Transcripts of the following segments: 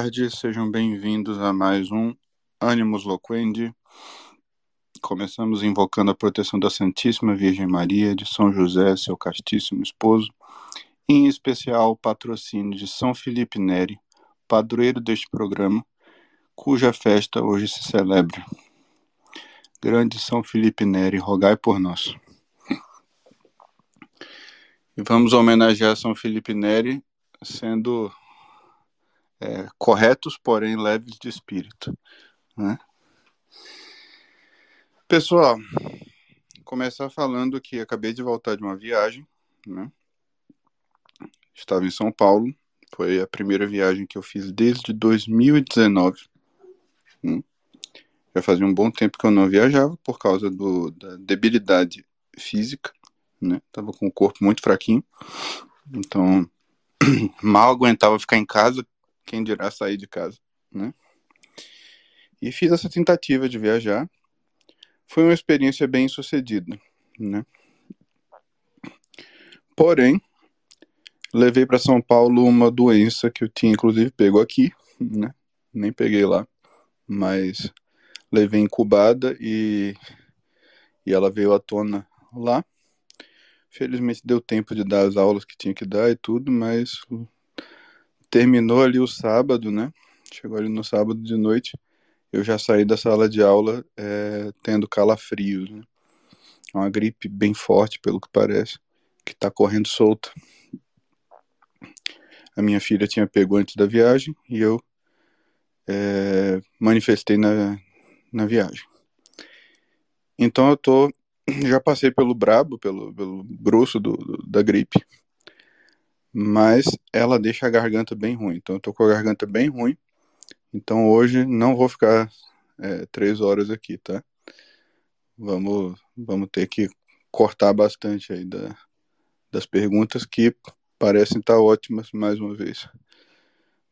tarde, sejam bem-vindos a mais um Animus Loquendi. Começamos invocando a proteção da Santíssima Virgem Maria, de São José, seu castíssimo esposo, e em especial o patrocínio de São Felipe Neri, padroeiro deste programa, cuja festa hoje se celebra. Grande São Felipe Neri, rogai por nós. E vamos homenagear São Felipe Neri, sendo é, corretos, porém leves de espírito. Né? Pessoal, começar falando que acabei de voltar de uma viagem, né? Estava em São Paulo, foi a primeira viagem que eu fiz desde 2019. Né? Já fazia um bom tempo que eu não viajava por causa do, da debilidade física, né? Tava com o corpo muito fraquinho, então mal aguentava ficar em casa, quem dirá sair de casa, né? E fiz essa tentativa de viajar. Foi uma experiência bem sucedida, né? Porém, levei para São Paulo uma doença que eu tinha inclusive pego aqui, né? Nem peguei lá, mas levei incubada e e ela veio à tona lá. Felizmente deu tempo de dar as aulas que tinha que dar e tudo, mas terminou ali o sábado, né? Chegou ali no sábado de noite, eu já saí da sala de aula é, tendo calafrios, né? É uma gripe bem forte, pelo que parece, que tá correndo solta. A minha filha tinha pego antes da viagem e eu é, manifestei na, na viagem. Então eu tô já passei pelo brabo, pelo, pelo grosso do, do, da gripe mas ela deixa a garganta bem ruim. Então eu tô com a garganta bem ruim. Então hoje não vou ficar é, três horas aqui, tá? Vamos, vamos ter que cortar bastante aí da, das perguntas que parecem estar ótimas mais uma vez.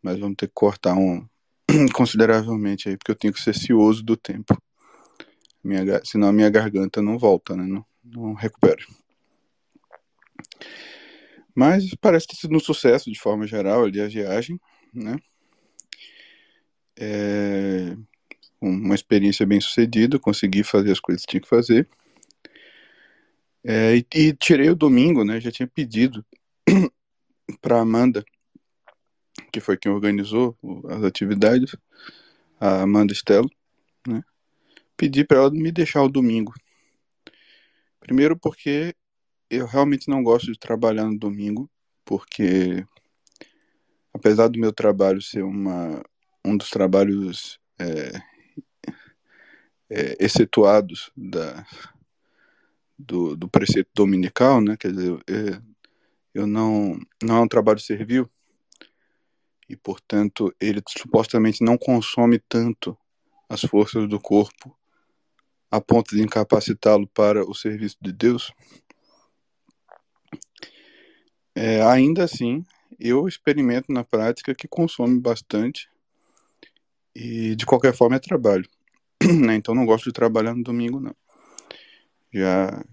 Mas vamos ter que cortar um consideravelmente aí, porque eu tenho que ser cioso do tempo. Minha, senão a minha garganta não volta, né? Não, não recupera. Mas parece ter sido um sucesso de forma geral ali a viagem, né? É uma experiência bem sucedida, consegui fazer as coisas que tinha que fazer. É, e, e, tirei o domingo, né? Já tinha pedido para Amanda, que foi quem organizou as atividades, a Amanda Stella, né? Pedi para ela me deixar o domingo. Primeiro porque eu realmente não gosto de trabalhar no domingo, porque apesar do meu trabalho ser uma, um dos trabalhos é, é, excetuados da, do, do preceito dominical, né? Quer dizer, é, eu não não é um trabalho servil e portanto ele supostamente não consome tanto as forças do corpo a ponto de incapacitá-lo para o serviço de Deus. É, ainda assim, eu experimento na prática que consome bastante e de qualquer forma é trabalho. Né? Então não gosto de trabalhar no domingo não. Já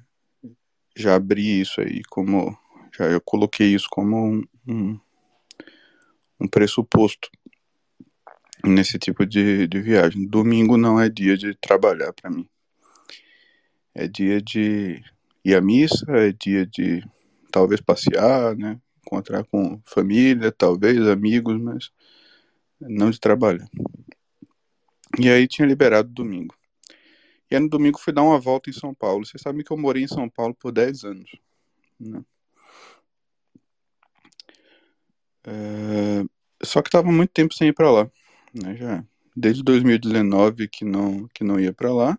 já abri isso aí como já eu coloquei isso como um, um, um pressuposto. nesse tipo de, de viagem. Domingo não é dia de trabalhar para mim. É dia de ir à missa, é dia de talvez passear, né? Encontrar com família, talvez amigos, mas não de trabalhar. E aí tinha liberado domingo. E aí no domingo fui dar uma volta em São Paulo. Vocês sabem que eu morei em São Paulo por 10 anos. Né? É... Só que estava muito tempo sem ir para lá. Né? Já desde 2019 que não, que não ia para lá.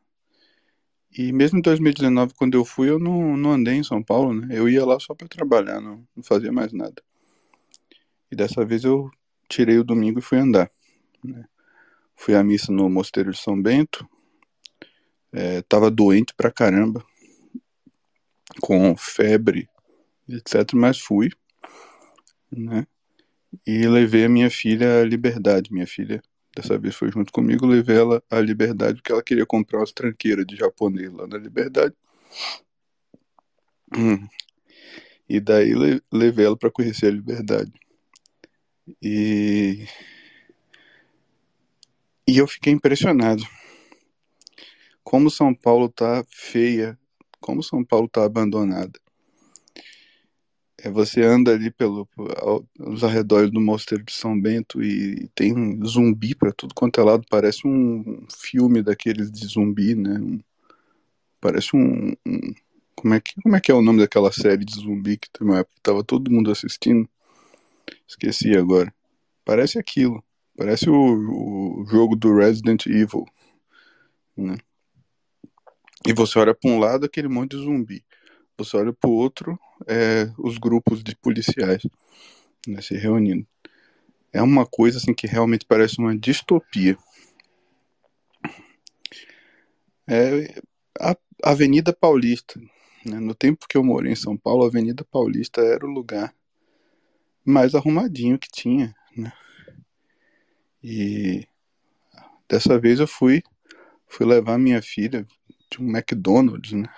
E mesmo em 2019, quando eu fui, eu não, não andei em São Paulo, né? Eu ia lá só para trabalhar, não, não fazia mais nada. E dessa vez eu tirei o domingo e fui andar. Né? Fui à missa no Mosteiro de São Bento. É, tava doente pra caramba, com febre, etc. Mas fui, né? E levei a minha filha à liberdade. Minha filha, dessa vez, foi junto comigo. Levei ela à liberdade porque ela queria comprar umas tranqueiras de japonês lá na liberdade. Hum. E daí levei ela para conhecer a liberdade. E e eu fiquei impressionado. Como São Paulo tá feia, como São Paulo tá abandonada. É, você anda ali pelo, os arredores do Mosteiro de São Bento e tem zumbi para tudo quanto é lado. Parece um filme daqueles de zumbi, né? Um, parece um, um, como, é que, como é que é o nome daquela série de zumbi que tem uma época tava todo mundo assistindo? Esqueci agora. Parece aquilo. Parece o, o jogo do Resident Evil, né? E você olha para um lado aquele monte de zumbi, você olha para o outro é, os grupos de policiais né, se reunindo. É uma coisa assim que realmente parece uma distopia. É a Avenida Paulista. Né? No tempo que eu morei em São Paulo, a Avenida Paulista era o lugar mais arrumadinho que tinha. Né? E dessa vez eu fui fui levar minha filha de um McDonald's, né?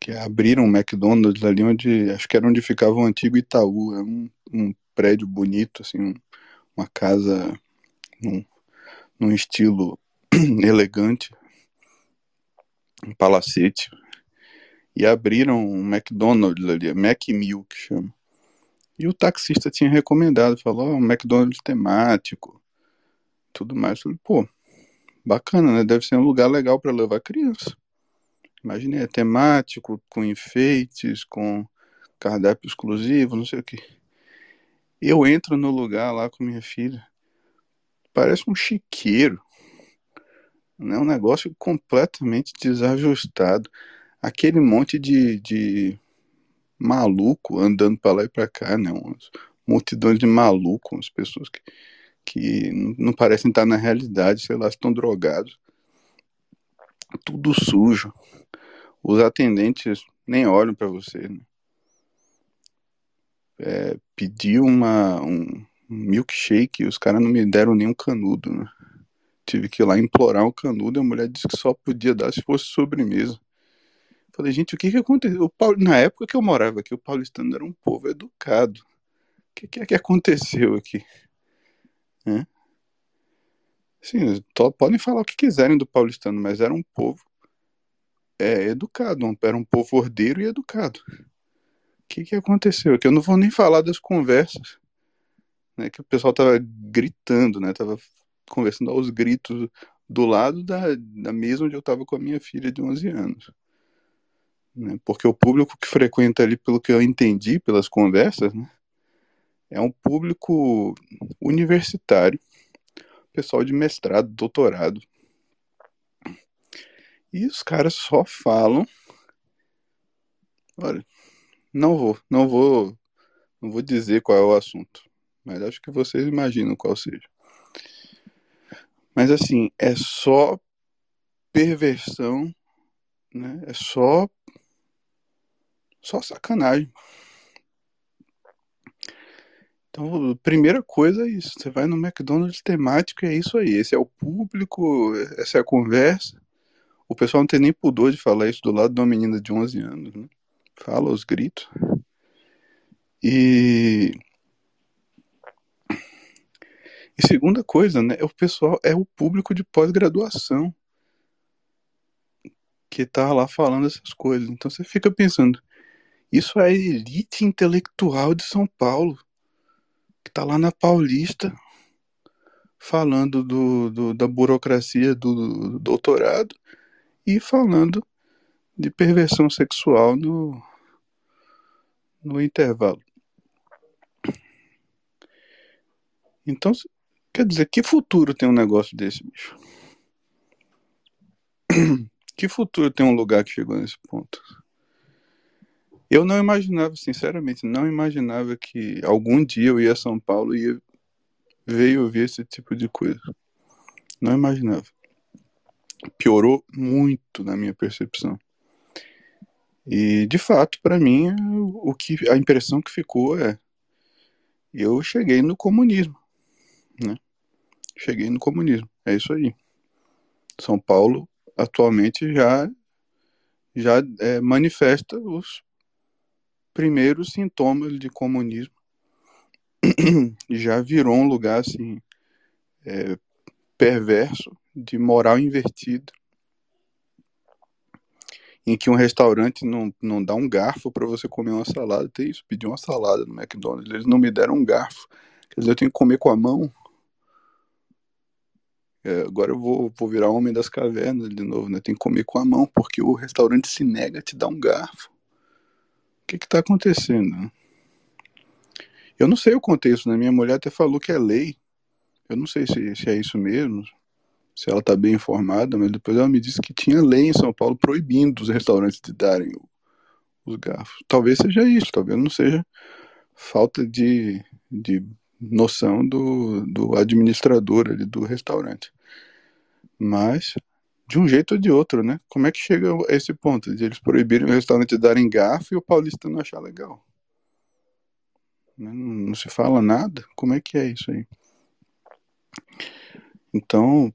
Que abriram um McDonald's ali onde acho que era onde ficava o antigo Itaú, é um, um prédio bonito assim, um, uma casa num, num estilo elegante, um palacete. E abriram um McDonald's ali, Mac Milk chama. E o taxista tinha recomendado, falou, oh, um McDonald's temático, tudo mais. falei, pô, bacana, né? Deve ser um lugar legal para levar criança. Imagine, é temático, com enfeites, com cardápio exclusivo, não sei o que. Eu entro no lugar lá com minha filha, parece um chiqueiro, né? Um negócio completamente desajustado. Aquele monte de, de maluco andando para lá e para cá, né? Umas multidões de malucos, umas pessoas que, que não parecem estar na realidade, sei lá, estão drogados. Tudo sujo. Os atendentes nem olham para você. Né? É, pedi uma, um, milkshake e os caras não me deram nenhum canudo, né? Tive que ir lá implorar um canudo e a mulher disse que só podia dar se fosse sobremesa. Falei, gente, o que que aconteceu? O Paulo, na época que eu morava aqui, o paulistano era um povo educado. O que que é que aconteceu aqui? Hã? Sim, podem falar o que quiserem do paulistano, mas era um povo é, educado, era um povo ordeiro e educado. O que que aconteceu? Que eu não vou nem falar das conversas, né, que o pessoal tava gritando, né, tava conversando aos gritos do lado da, da mesa onde eu tava com a minha filha de 11 anos né? porque o público que frequenta ali, pelo que eu entendi pelas conversas, né? é um público universitário, pessoal de mestrado, doutorado. E os caras só falam. Olha, não vou, não vou, não vou dizer qual é o assunto, mas acho que vocês imaginam qual seja. Mas assim, é só perversão, né? É só só sacanagem. Então, primeira coisa é isso. Você vai no McDonald's temático e é isso aí. Esse é o público, essa é a conversa. O pessoal não tem nem pudor de falar isso do lado de uma menina de 11 anos, né? Fala os gritos. E E segunda coisa, né, é o pessoal, é o público de pós-graduação que tá lá falando essas coisas. Então você fica pensando, isso é a elite intelectual de São Paulo, que tá lá na Paulista falando do, do da burocracia do, do doutorado e falando de perversão sexual no, no intervalo. Então, quer dizer, que futuro tem um negócio desse, bicho? Que futuro tem um lugar que chegou nesse ponto? Eu não imaginava, sinceramente, não imaginava que algum dia eu ia a São Paulo e ia ver e ouvir esse tipo de coisa. Não imaginava. Piorou muito na minha percepção. E de fato, para mim, o que a impressão que ficou é eu cheguei no comunismo, né? Cheguei no comunismo. É isso aí. São Paulo atualmente já já é, manifesta os primeiros sintomas de comunismo. já virou um lugar assim é, perverso de moral invertida em que um restaurante não, não dá um garfo para você comer uma salada. Tem isso, pedi uma salada no McDonald's, eles não me deram um garfo. Quer dizer, eu tenho que comer com a mão. É, agora eu vou, vou virar homem das cavernas de novo, né? Tem que comer com a mão, porque o restaurante se nega a te dar um garfo. Que que tá acontecendo? Eu não sei o contexto, né? Minha mulher até falou que é lei. Eu não sei se, se é isso mesmo, se ela está bem informada, mas depois ela me disse que tinha lei em São Paulo proibindo os restaurantes de darem os garfos. Talvez seja isso, talvez não seja falta de, de noção do, do administrador ali do restaurante. Mas, de um jeito ou de outro, né? Como é que chega a esse ponto de eles proibirem o restaurante de darem garfo e o paulista não achar legal? Não, não se fala nada? Como é que é isso aí? Então,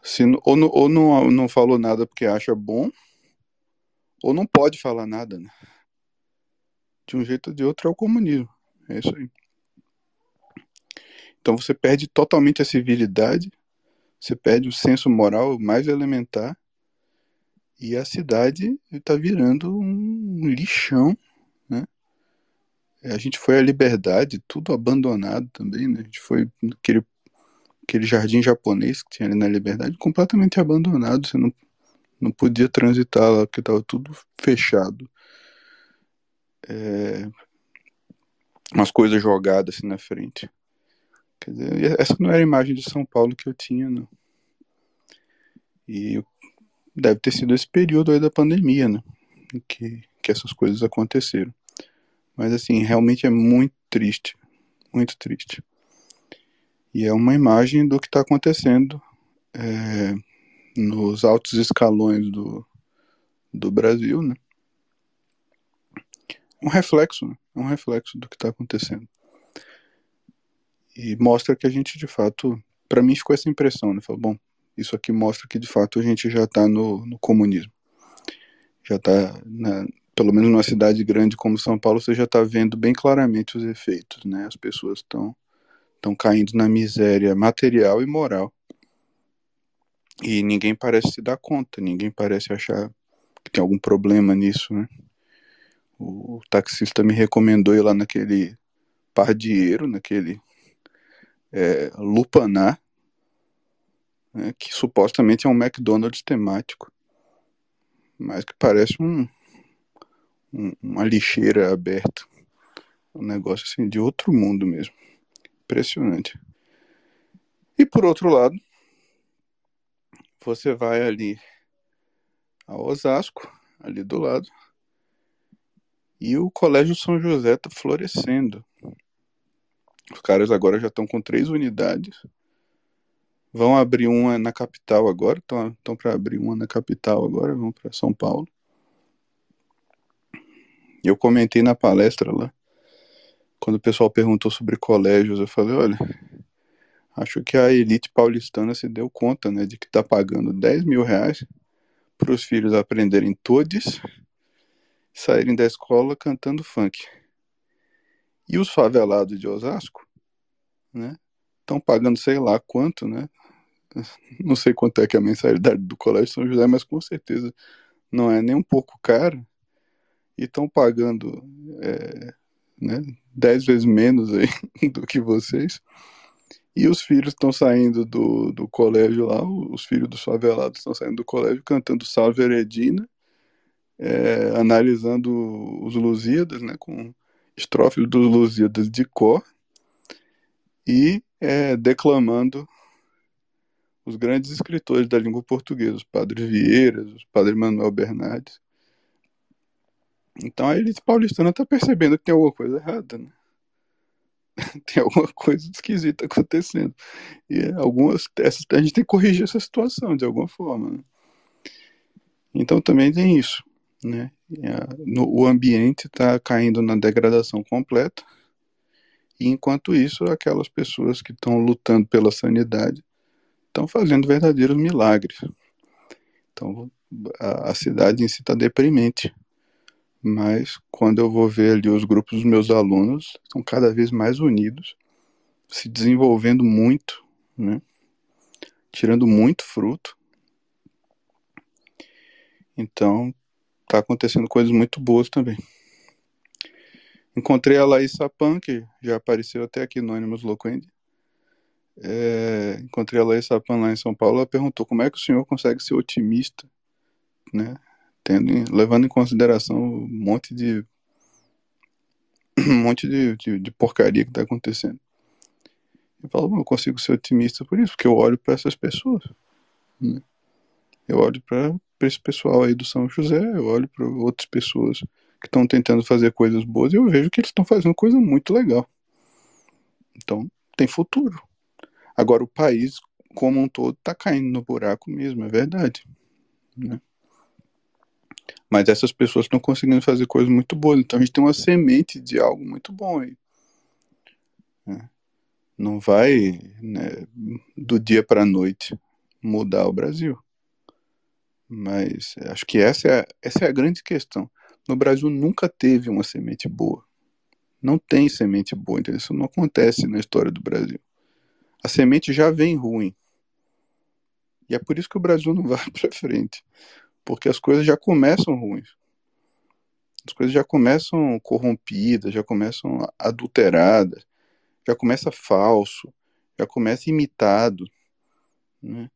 se, ou não, ou não, não falou nada porque acha bom, ou não pode falar nada, né? De um jeito ou de outro é o comunismo. É isso aí. Então você perde totalmente a civilidade, você perde o senso moral mais elementar, e a cidade está virando um lixão, né? A gente foi à liberdade, tudo abandonado também, né? A gente foi naquele aquele jardim japonês que tinha ali na Liberdade, completamente abandonado. Você não, não podia transitar lá, porque estava tudo fechado. É, umas coisas jogadas assim na frente. Quer dizer, essa não era a imagem de São Paulo que eu tinha, não. E deve ter sido esse período aí da pandemia, né? Que, que essas coisas aconteceram. Mas assim, realmente é muito triste. Muito triste. E é uma imagem do que está acontecendo é, nos altos escalões do, do Brasil, né? Um reflexo, né? um reflexo do que está acontecendo. E mostra que a gente, de fato, para mim ficou essa impressão, né? Falou, bom, isso aqui mostra que, de fato, a gente já está no, no comunismo. Já está, pelo menos numa cidade grande como São Paulo, você já está vendo bem claramente os efeitos, né? As pessoas estão estão caindo na miséria material e moral. E ninguém parece se dar conta, ninguém parece achar que tem algum problema nisso, né? O taxista me recomendou ir lá naquele pardieiro, naquele é, Lupanar, né, que supostamente é um McDonald's temático, mas que parece um, um uma lixeira aberta, um negócio assim de outro mundo mesmo. Impressionante. E por outro lado, você vai ali a Osasco, ali do lado, e o Colégio São José está florescendo. Os caras agora já estão com três unidades. Vão abrir uma na capital agora, estão para abrir uma na capital agora, vão para São Paulo. Eu comentei na palestra lá quando o pessoal perguntou sobre colégios, eu falei, olha, acho que a elite paulistana se deu conta, né, de que está pagando 10 mil reais para os filhos aprenderem todes, saírem da escola cantando funk. E os favelados de Osasco, né, estão pagando sei lá quanto, né? Não sei quanto é que é a mensalidade do Colégio São José, mas com certeza não é nem um pouco caro. E estão pagando é, né, dez vezes menos aí do que vocês. E os filhos estão saindo do, do colégio lá, os filhos dos favelados estão saindo do colégio cantando Salve Heredina, é, analisando os Lusíadas, né, com estrofes dos Lusíadas de cor, e é, declamando os grandes escritores da língua portuguesa, os padres Vieiras, os padre Manuel Bernardes. Então a elite paulistana está percebendo que tem alguma coisa errada, né? tem alguma coisa esquisita acontecendo. E algumas essas, a gente tem que corrigir essa situação de alguma forma. Né? Então também tem isso. Né? No, o ambiente está caindo na degradação completa. E enquanto isso, aquelas pessoas que estão lutando pela sanidade estão fazendo verdadeiros milagres. Então a, a cidade em si está deprimente mas quando eu vou ver ali os grupos dos meus alunos, estão cada vez mais unidos, se desenvolvendo muito, né? tirando muito fruto. Então, tá acontecendo coisas muito boas também. Encontrei a Laís Sapan, que já apareceu até aqui no Animus Loquendi. É, encontrei a Laís Sapan lá em São Paulo. Ela perguntou como é que o senhor consegue ser otimista, né? tendo, levando em consideração um monte de um monte de, de, de porcaria que está acontecendo. Eu falo, eu consigo ser otimista por isso, porque eu olho para essas pessoas. Né? Eu olho para esse pessoal aí do São José, eu olho para outras pessoas que estão tentando fazer coisas boas e eu vejo que eles estão fazendo coisa muito legal. Então, tem futuro. Agora, o país como um todo está caindo no buraco mesmo, é verdade. Né? Mas essas pessoas estão conseguindo fazer coisas muito boas. Então a gente tem uma semente de algo muito bom aí. É. Não vai né, do dia para a noite mudar o Brasil. Mas acho que essa é, a, essa é a grande questão. No Brasil nunca teve uma semente boa. Não tem semente boa, entendeu? Isso não acontece na história do Brasil. A semente já vem ruim. E é por isso que o Brasil não vai para frente porque as coisas já começam ruins. As coisas já começam corrompidas, já começam adulteradas, já começa falso, já começa imitado. Né?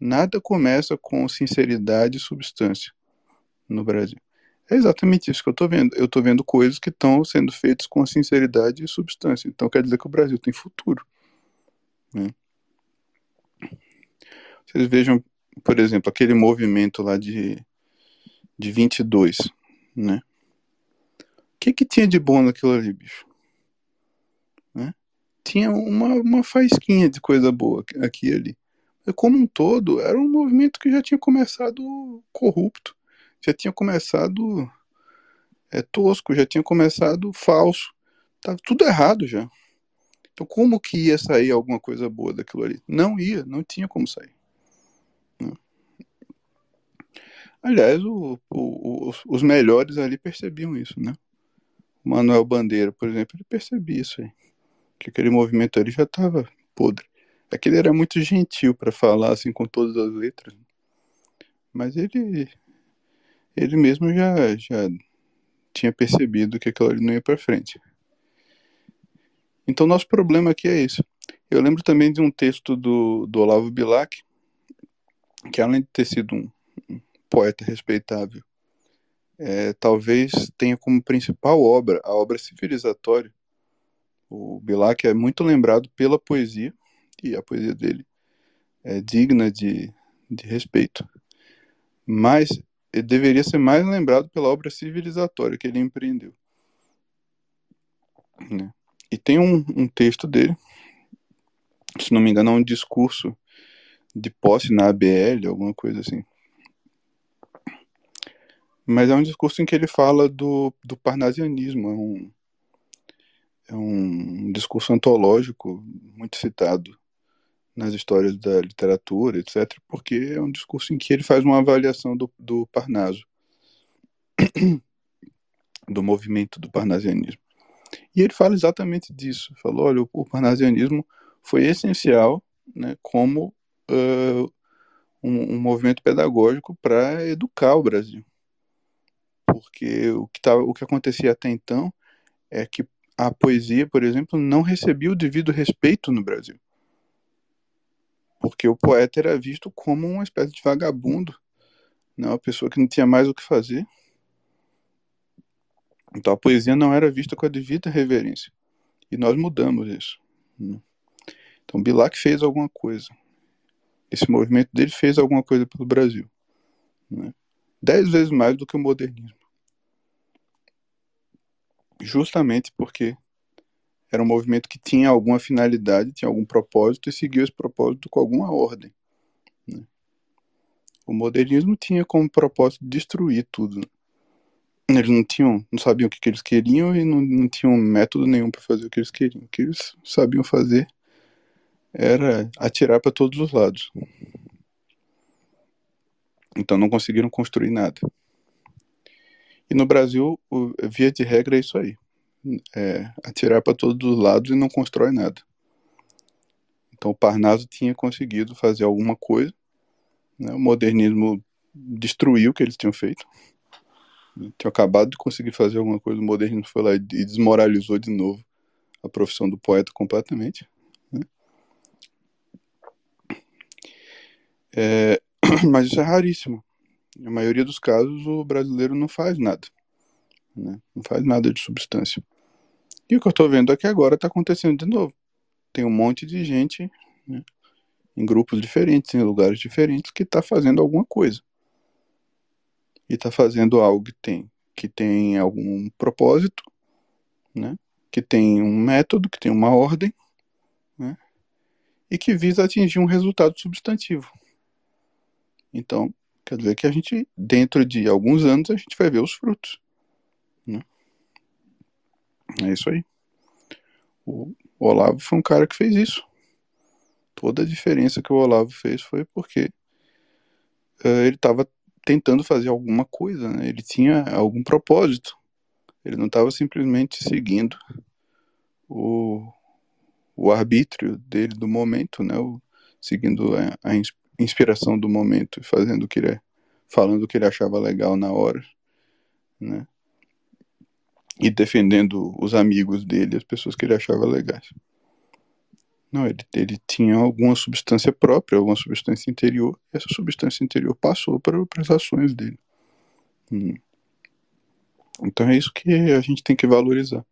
Nada começa com sinceridade e substância no Brasil. É exatamente isso que eu estou vendo. Eu estou vendo coisas que estão sendo feitas com sinceridade e substância. Então quer dizer que o Brasil tem futuro. Né? Vocês vejam por exemplo, aquele movimento lá de, de 22, né? O que que tinha de bom naquilo ali, bicho? Né? Tinha uma, uma faísquinha de coisa boa aqui e ali. Como um todo, era um movimento que já tinha começado corrupto, já tinha começado é, tosco, já tinha começado falso. Tava tudo errado já. Então como que ia sair alguma coisa boa daquilo ali? Não ia, não tinha como sair. Aliás, o, o, os, os melhores ali percebiam isso, né? O Manuel Bandeira, por exemplo, ele percebia isso aí. Que aquele movimento ali já estava podre. Aquele era muito gentil para falar assim com todas as letras. Mas ele ele mesmo já já tinha percebido que aquilo ali não ia para frente. Então nosso problema aqui é isso. Eu lembro também de um texto do, do Olavo Bilac, que além de ter sido um, poeta respeitável. É, talvez tenha como principal obra a obra civilizatória. O Bilac é muito lembrado pela poesia, e a poesia dele é digna de, de respeito. Mas ele deveria ser mais lembrado pela obra civilizatória que ele empreendeu. Né? E tem um, um texto dele, se não me engano, é um discurso de posse na ABL, alguma coisa assim, mas é um discurso em que ele fala do, do parnasianismo, é um, é um discurso antológico muito citado nas histórias da literatura, etc., porque é um discurso em que ele faz uma avaliação do, do Parnaso, do movimento do parnasianismo. E ele fala exatamente disso. Falou, olha, o, parnasianismo foi essencial né, como uh, um, um, movimento pedagógico para educar o Brasil. Porque o que, tava, o que acontecia até então é que a poesia, por exemplo, não recebia o devido respeito no Brasil. Porque o poeta era visto como uma espécie de vagabundo, né? uma pessoa que não tinha mais o que fazer. Então a poesia não era vista com a devida reverência. E nós mudamos isso. Né? Então Bilac fez alguma coisa. Esse movimento dele fez alguma coisa pelo Brasil. Né? Dez vezes mais do que o modernismo. Justamente porque era um movimento que tinha alguma finalidade, tinha algum propósito e seguiu esse propósito com alguma ordem. Né? O modernismo tinha como propósito destruir tudo. Né? Eles não tinham, não sabiam o que, que eles queriam e não, não tinham método nenhum para fazer o que eles queriam. O que eles sabiam fazer era atirar para todos os lados. Então não conseguiram construir nada. E no Brasil, via de regra é isso aí. É atirar para todos os lados e não constrói nada. Então o Parnaso tinha conseguido fazer alguma coisa. Né? O modernismo destruiu o que eles tinham feito. Tinha acabado de conseguir fazer alguma coisa, o modernismo foi lá e desmoralizou de novo a profissão do poeta completamente. Né? É, mas isso é raríssimo. Na maioria dos casos, o brasileiro não faz nada. Né? Não faz nada de substância. E o que eu estou vendo aqui agora está acontecendo de novo. Tem um monte de gente né, em grupos diferentes, em lugares diferentes, que está fazendo alguma coisa e está fazendo algo que tem, que tem algum propósito, né? que tem um método, que tem uma ordem, né? e que visa atingir um resultado substantivo. Então, quer dizer que a gente, dentro de alguns anos, a gente vai ver os frutos. Né? É isso aí. O Olavo foi um cara que fez isso. Toda a diferença que o Olavo fez foi porque uh, ele estava tentando fazer alguma coisa, né? ele tinha algum propósito. Ele não estava simplesmente seguindo o, o arbítrio dele do momento, né? O, seguindo a, a, inspiração do momento e fazendo o que ele falando o que ele achava legal na hora, né? E defendendo os amigos dele, as pessoas que ele achava legais. Não, ele, ele tinha alguma substância própria, alguma substância interior, e essa substância interior passou para, para as ações dele. Hum. Então é isso que a gente tem que valorizar.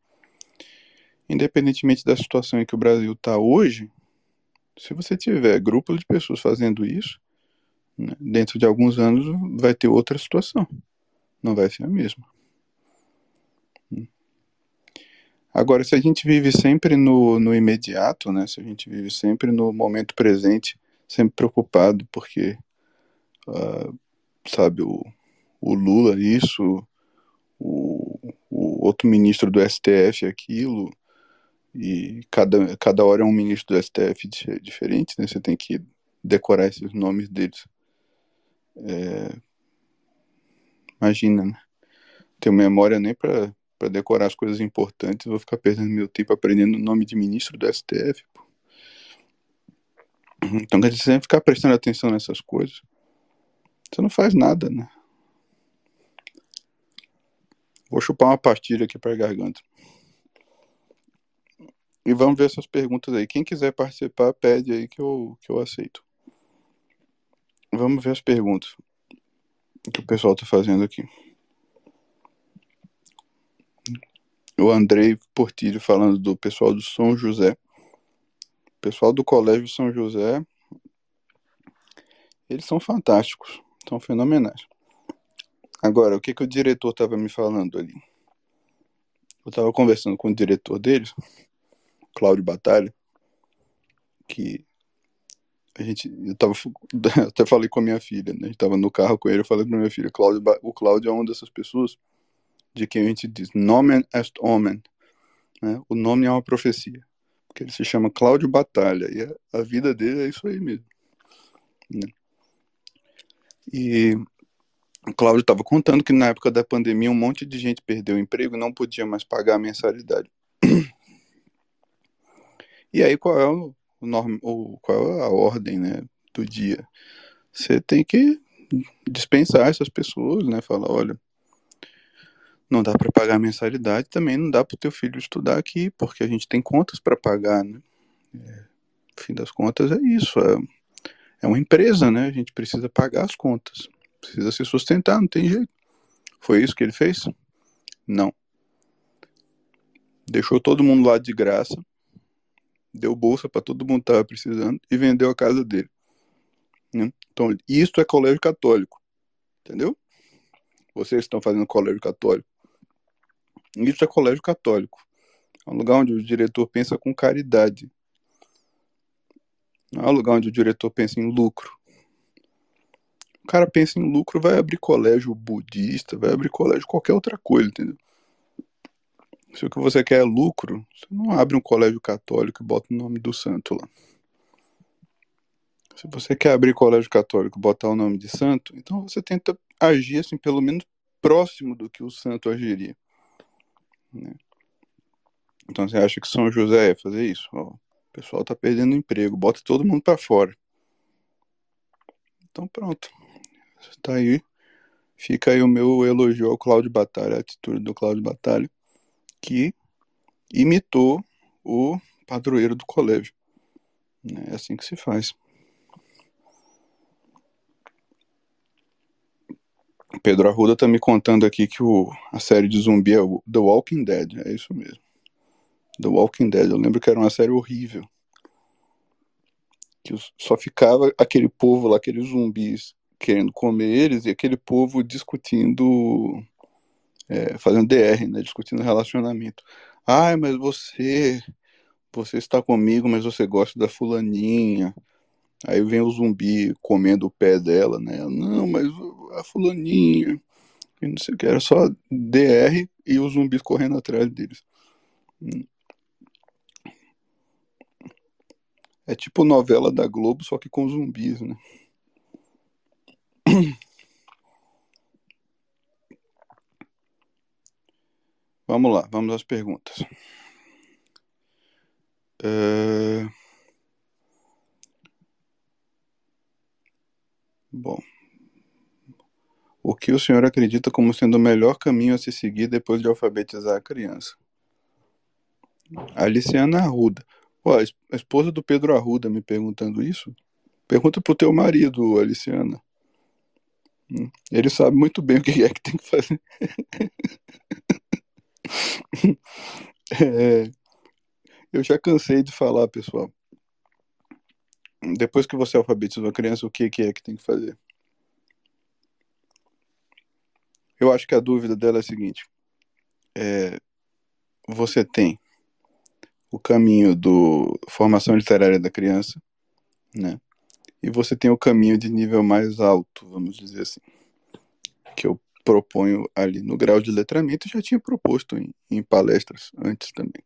Independentemente da situação em que o Brasil está hoje, se você tiver grupos de pessoas fazendo isso, né, dentro de alguns anos vai ter outra situação. Não vai ser a mesma. Agora, se a gente vive sempre no, no imediato, né? Se a gente vive sempre no momento presente, sempre preocupado porque, uh, sabe, o, o Lula isso, o, o outro ministro do STF aquilo, e cada, cada hora é um ministro do STF diferente, né? Você tem que decorar esses nomes deles. É... Imagina, né? Tenho memória nem para para decorar as coisas importantes, vou ficar perdendo meu tempo aprendendo o nome de ministro do STF. Pô. Então, quer dizer, ficar prestando atenção nessas coisas, você não faz nada, né? Vou chupar uma pastilha aqui para garganta. E vamos ver essas perguntas aí. Quem quiser participar, pede aí que eu, que eu aceito. Vamos ver as perguntas que o pessoal está fazendo aqui. O Andrei Portilho falando do pessoal do São José. O pessoal do Colégio São José, eles são fantásticos, são fenomenais. Agora, o que, que o diretor estava me falando ali? Eu estava conversando com o diretor deles, Cláudio Batalha, que a gente, eu tava, até falei com a minha filha, né? Gente tava no carro com ele, eu falei pra minha filha, Cláudio, o Cláudio é uma dessas pessoas de que a gente diz nomen est omen, né? o nome é uma profecia, porque ele se chama Cláudio Batalha, e a, a vida dele é isso aí mesmo. Né? E o Cláudio estava contando que na época da pandemia um monte de gente perdeu o emprego e não podia mais pagar a mensalidade. E aí qual é o, norm, o qual é a ordem, né, do dia. Você tem que dispensar essas pessoas, né, falar, olha, não dá para pagar mensalidade, também não dá para o teu filho estudar aqui, porque a gente tem contas para pagar, né? É, fim das contas é isso, é, é uma empresa, né? A gente precisa pagar as contas, precisa se sustentar, não tem jeito. Foi isso que ele fez? Não. Deixou todo mundo lá de graça, deu bolsa para todo mundo que estava precisando e vendeu a casa dele. Né? Então, isso é colégio católico, entendeu? Vocês estão fazendo colégio católico. Isso é colégio católico. É um lugar onde o diretor pensa com caridade. Não é um lugar onde o diretor pensa em lucro. O cara pensa em lucro, vai abrir colégio budista, vai abrir colégio qualquer outra coisa, entendeu? Se o que você quer é lucro, você não abre um colégio católico e bota o nome do santo lá. Se você quer abrir colégio católico e botar o nome de santo, então você tenta agir assim, pelo menos próximo do que o santo agiria. Né? Então você acha que São José ia fazer isso? Ó, o pessoal tá perdendo emprego, bota todo mundo para fora. Então pronto. Tá aí. Fica aí o meu elogio ao Cláudio Batalha, a atitude do Cláudio Batalha, que imitou o padroeiro do colégio. É assim que se faz. Pedro Arruda tá me contando aqui que o, a série de zumbi é o The Walking Dead, é isso mesmo. The Walking Dead, eu lembro que era uma série horrível. Que só ficava aquele povo lá, aqueles zumbis querendo comer eles e aquele povo discutindo, é, fazendo DR, né, discutindo relacionamento. Ai, mas você, você está comigo, mas você gosta da fulaninha. Aí vem o zumbi comendo o pé dela, né? Não, mas a fulaninha. E não sei o que, era só DR e os zumbis correndo atrás deles. É tipo novela da Globo, só que com zumbis, né? Vamos lá, vamos às perguntas. Uh... Bom. O que o senhor acredita como sendo o melhor caminho a se seguir depois de alfabetizar a criança? Aliciana Arruda. Pô, a esposa do Pedro Arruda me perguntando isso? Pergunta pro teu marido, Aliciana. Hum, ele sabe muito bem o que é que tem que fazer. é, eu já cansei de falar, pessoal depois que você alfabetizou a criança, o que, que é que tem que fazer? Eu acho que a dúvida dela é a seguinte: é, você tem o caminho do formação literária da criança, né? E você tem o caminho de nível mais alto, vamos dizer assim, que eu proponho ali no grau de letramento, já tinha proposto em, em palestras antes também.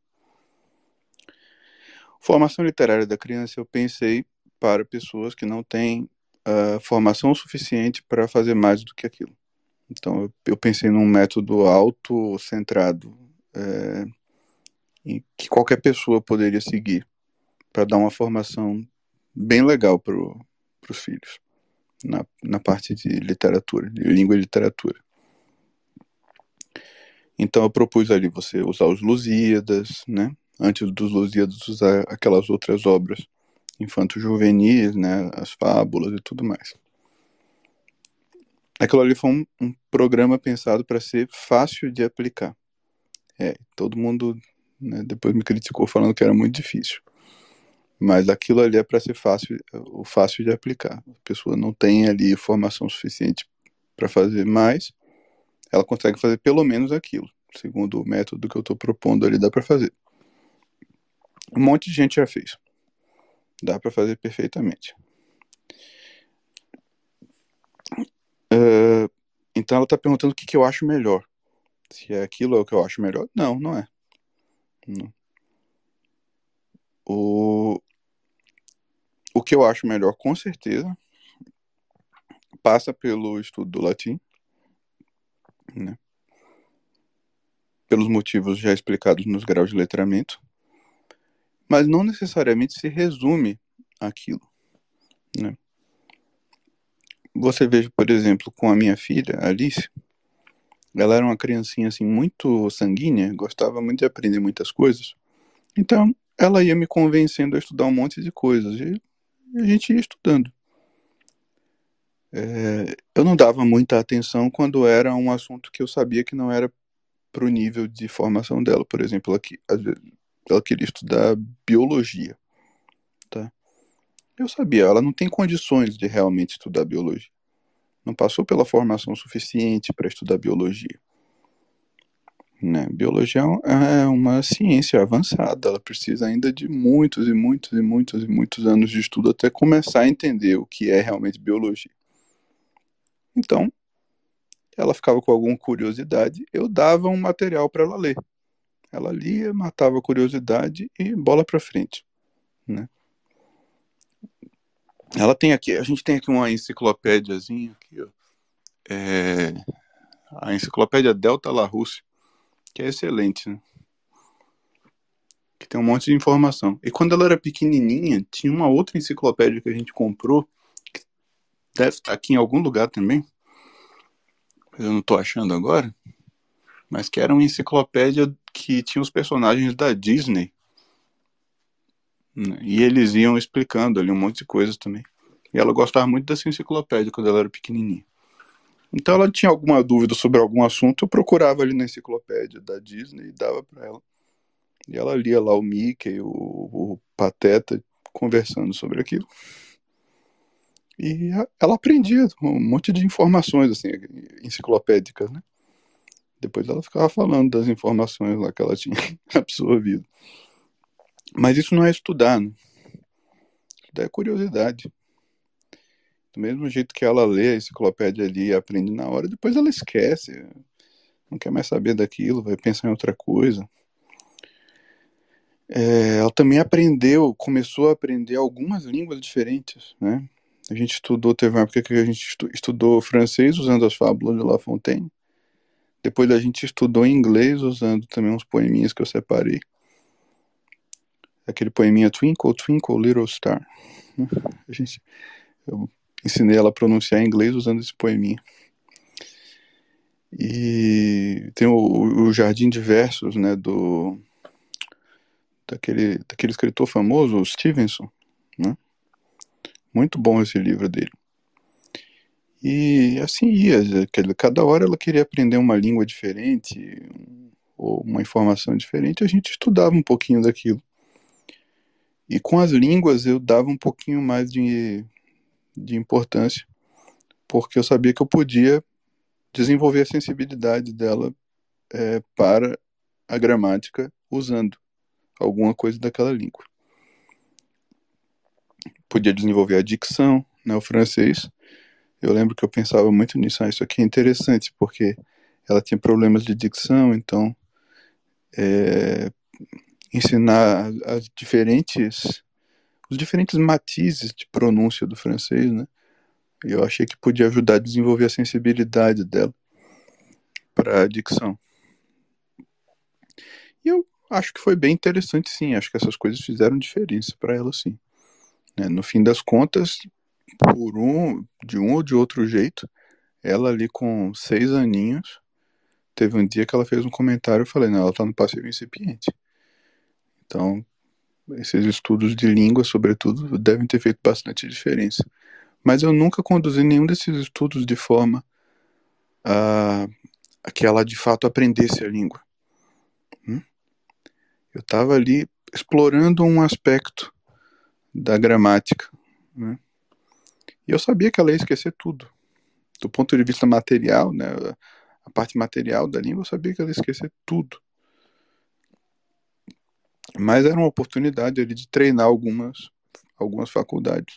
Formação literária da criança, eu pensei para pessoas que não têm uh, formação suficiente para fazer mais do que aquilo. Então, eu, eu pensei num método autocentrado, é, que qualquer pessoa poderia seguir para dar uma formação bem legal para os filhos, na, na parte de literatura, de língua e literatura. Então, eu propus ali você usar os Lusíadas, né? Antes dos Lusíadas, usar aquelas outras obras infanto-juvenis, né, as fábulas e tudo mais. Aquilo ali foi um, um programa pensado para ser fácil de aplicar. É, todo mundo né, depois me criticou falando que era muito difícil. Mas aquilo ali é para ser fácil, o fácil de aplicar. A pessoa não tem ali formação suficiente para fazer mais, ela consegue fazer pelo menos aquilo. Segundo o método que eu estou propondo ali, dá para fazer. Um monte de gente já fez. Dá para fazer perfeitamente. Uh, então ela está perguntando o que, que eu acho melhor. Se é aquilo é o que eu acho melhor. Não, não é. Não. O, o que eu acho melhor, com certeza, passa pelo estudo do latim, né? pelos motivos já explicados nos graus de letramento mas não necessariamente se resume aquilo, né? Você veja, por exemplo, com a minha filha, Alice, ela era uma criancinha assim muito sanguínea, gostava muito de aprender muitas coisas. Então, ela ia me convencendo a estudar um monte de coisas e a gente ia estudando. É, eu não dava muita atenção quando era um assunto que eu sabia que não era para o nível de formação dela. Por exemplo, ela, ela queria estudar biologia. Tá? Eu sabia, ela não tem condições de realmente estudar biologia. Não passou pela formação suficiente para estudar biologia. Né? Biologia é, é uma ciência avançada, ela precisa ainda de muitos e muitos e muitos e muitos anos de estudo até começar a entender o que é realmente biologia. Então, ela ficava com alguma curiosidade, eu dava um material para ela ler. Ela lia, matava a curiosidade e bola para frente, né? Ela tem aqui, a gente tem aqui uma enciclopédiazinha aqui, ó. É, a enciclopédia Delta Larousse, que é excelente, né? Que tem um monte de informação. E quando ela era pequenininha, tinha uma outra enciclopédia que a gente comprou, deve estar aqui em algum lugar também, eu não estou achando agora, mas que era uma enciclopédia que tinha os personagens da Disney. Né? E eles iam explicando ali um monte de coisas também. E ela gostava muito dessa enciclopédia quando ela era pequenininha. Então ela tinha alguma dúvida sobre algum assunto, eu procurava ali na enciclopédia da Disney e dava para ela. E ela lia lá o Mickey, o, o Pateta conversando sobre aquilo. E ela aprendia um monte de informações, assim, enciclopédicas, né? Depois ela ficava falando das informações lá que ela tinha absorvido. Mas isso não é estudar, né? Estudar é curiosidade. Do mesmo jeito que ela lê a enciclopédia ali e aprende na hora, depois ela esquece. Não quer mais saber daquilo, vai pensar em outra coisa. É, ela também aprendeu, começou a aprender algumas línguas diferentes, né? A gente estudou, teve uma época que a gente estudou francês usando as fábulas de La Fontaine. Depois a gente estudou inglês usando também uns poeminhas que eu separei. Aquele poeminha Twinkle, Twinkle, Little Star. A gente, eu ensinei ela a pronunciar inglês usando esse poeminha. E tem o, o Jardim de Versos, né, do daquele, daquele escritor famoso, Stevenson, né? Muito bom esse livro dele. E assim ia, cada hora ela queria aprender uma língua diferente, ou uma informação diferente, a gente estudava um pouquinho daquilo. E com as línguas eu dava um pouquinho mais de, de importância, porque eu sabia que eu podia desenvolver a sensibilidade dela é, para a gramática usando alguma coisa daquela língua podia desenvolver a dicção, né, o francês. Eu lembro que eu pensava muito nisso, ah, isso aqui é interessante, porque ela tinha problemas de dicção, então é, ensinar as diferentes os diferentes matizes de pronúncia do francês, né? Eu achei que podia ajudar a desenvolver a sensibilidade dela para a dicção. E eu acho que foi bem interessante, sim. Acho que essas coisas fizeram diferença para ela, sim. Né? No fim das contas, por um, de um ou de outro jeito, ela ali com seis aninhos, teve um dia que ela fez um comentário, falei, não, ela tá no passivo incipiente. Então, esses estudos de língua, sobretudo, devem ter feito bastante diferença. Mas eu nunca conduzi nenhum desses estudos de forma a, a que ela de fato aprendesse a língua. Hum? Eu estava ali explorando um aspecto da gramática. Né? E eu sabia que ela ia esquecer tudo. Do ponto de vista material, né, a parte material da língua, eu sabia que ela ia esquecer tudo. Mas era uma oportunidade ali de treinar algumas, algumas faculdades.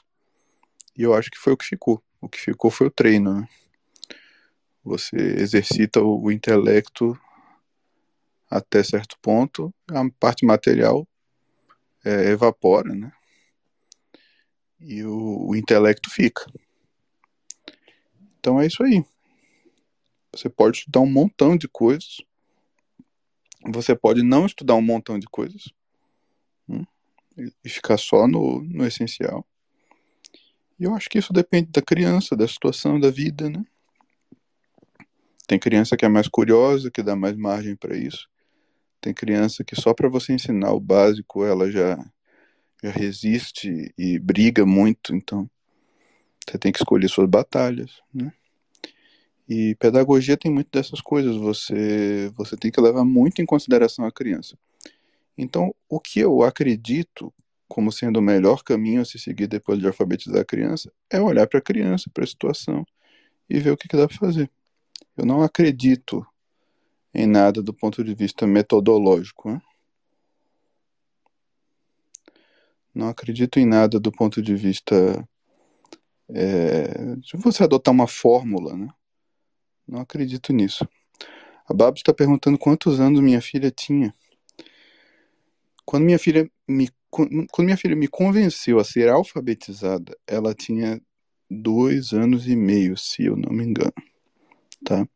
E eu acho que foi o que ficou. O que ficou foi o treino. Né? Você exercita o, o intelecto até certo ponto, a parte material é, evapora, né? E o, o intelecto fica. Então é isso aí. Você pode estudar um montão de coisas. Você pode não estudar um montão de coisas. Hum? e ficar só no, no essencial. E eu acho que isso depende da criança, da situação, da vida, né? Tem criança que é mais curiosa, que dá mais margem para isso. Tem criança que só para você ensinar o básico ela já, já resiste e briga muito, então você tem que escolher suas batalhas, né? E pedagogia tem muito dessas coisas, você, você tem que levar muito em consideração a criança. Então, o que eu acredito como sendo o melhor caminho a se seguir depois de alfabetizar a criança é olhar para a criança, para a situação e ver o que, que dá para fazer. Eu não acredito em nada do ponto de vista metodológico. Né? Não acredito em nada do ponto de vista é, de você adotar uma fórmula, né? Não acredito nisso. A Babs está perguntando quantos anos minha filha tinha. Quando minha filha me quando minha filha me convenceu a ser alfabetizada, ela tinha dois anos e meio, se eu não me engano, tá?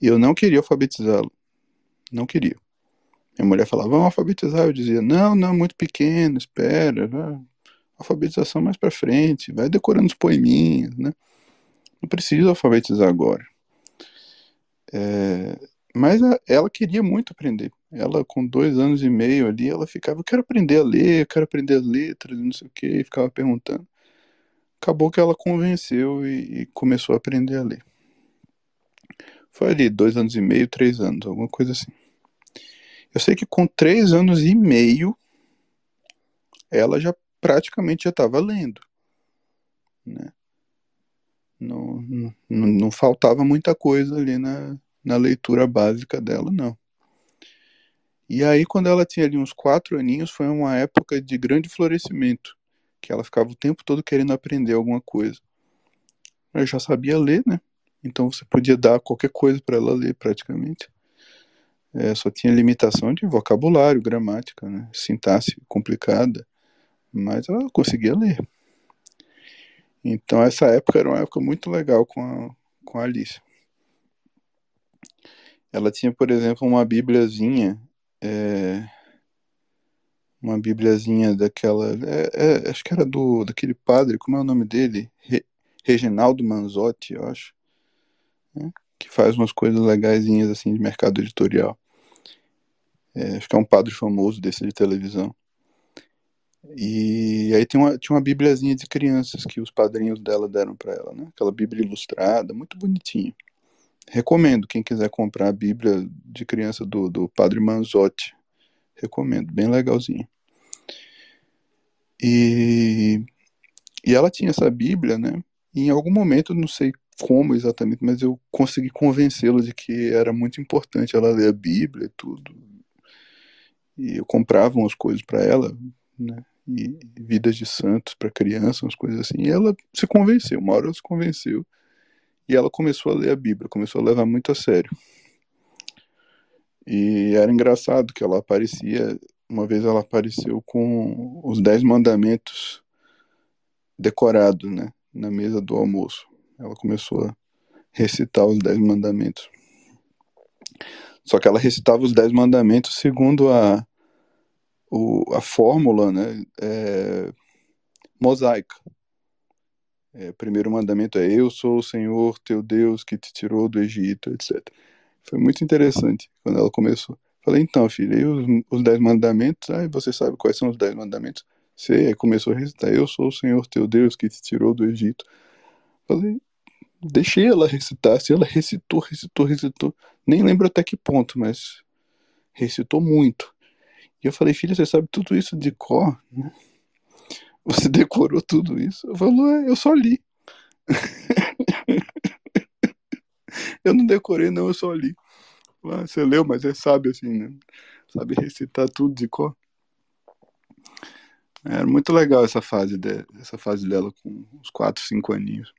Eu não queria alfabetizá-la, não queria. Minha mulher falava, vamos alfabetizar, eu dizia, não, não, muito pequeno, espera, alfabetização mais para frente, vai decorando os poeminhas, né? Não precisa alfabetizar agora. É, mas ela queria muito aprender. Ela, com dois anos e meio ali, ela ficava, eu quero aprender a ler, eu quero aprender as letras, não sei o que, e ficava perguntando. Acabou que ela convenceu e, e, começou a aprender a ler. Foi ali, dois anos e meio, três anos, alguma coisa assim. Eu sei que com três anos e meio, ela já praticamente já estava lendo, né? Não, não, não faltava muita coisa ali na, na leitura básica dela, não. E aí, quando ela tinha ali uns quatro aninhos, foi uma época de grande florescimento, que ela ficava o tempo todo querendo aprender alguma coisa. Eu já sabia ler, né? Então você podia dar qualquer coisa para ela ler, praticamente. É, só tinha limitação de vocabulário, gramática, né? sintaxe complicada, mas ela conseguia ler. Então essa época era uma época muito legal com a, com a Alice. Ela tinha, por exemplo, uma bíbliazinha, é, uma bíbliazinha daquela, é, é, acho que era do daquele padre, como é o nome dele? Re, Reginaldo Manzotti, eu acho, né? que faz umas coisas legaisinhas assim de mercado editorial. É, acho que é um padre famoso desse de televisão. E aí tinha uma, tinha uma bíbliazinha de crianças que os padrinhos dela deram para ela, né? Aquela bíblia ilustrada, muito bonitinha. Recomendo, quem quiser comprar a Bíblia de criança do, do Padre Manzotti. Recomendo, bem legalzinho. E, e ela tinha essa Bíblia, né? E em algum momento, não sei como exatamente, mas eu consegui convencê-la de que era muito importante ela ler a Bíblia e tudo. E eu comprava umas coisas para ela, né? E vidas de santos para criança, umas coisas assim. E ela se convenceu, uma hora ela se convenceu e ela começou a ler a Bíblia, começou a levar muito a sério. E era engraçado que ela aparecia, uma vez ela apareceu com os Dez Mandamentos decorados, né, na mesa do almoço. Ela começou a recitar os Dez Mandamentos. Só que ela recitava os Dez Mandamentos segundo a, o, a fórmula, né, é, mosaica. É, o primeiro mandamento é: Eu sou o Senhor teu Deus que te tirou do Egito, etc. Foi muito interessante quando ela começou. Falei, então, filha, e os, os dez mandamentos? Ah, você sabe quais são os dez mandamentos? Você começou a recitar: Eu sou o Senhor teu Deus que te tirou do Egito. Falei, deixei ela recitar. Se ela recitou, recitou, recitou. Nem lembro até que ponto, mas recitou muito. E eu falei, filha, você sabe tudo isso de cor? Né? Você decorou tudo isso? Eu falo, é, eu só li. eu não decorei, não, eu só li. Ah, você leu, mas é sabe assim, né? Sabe recitar tudo de cor. Era muito legal essa fase, de, essa fase dela com uns 4, 5 aninhos.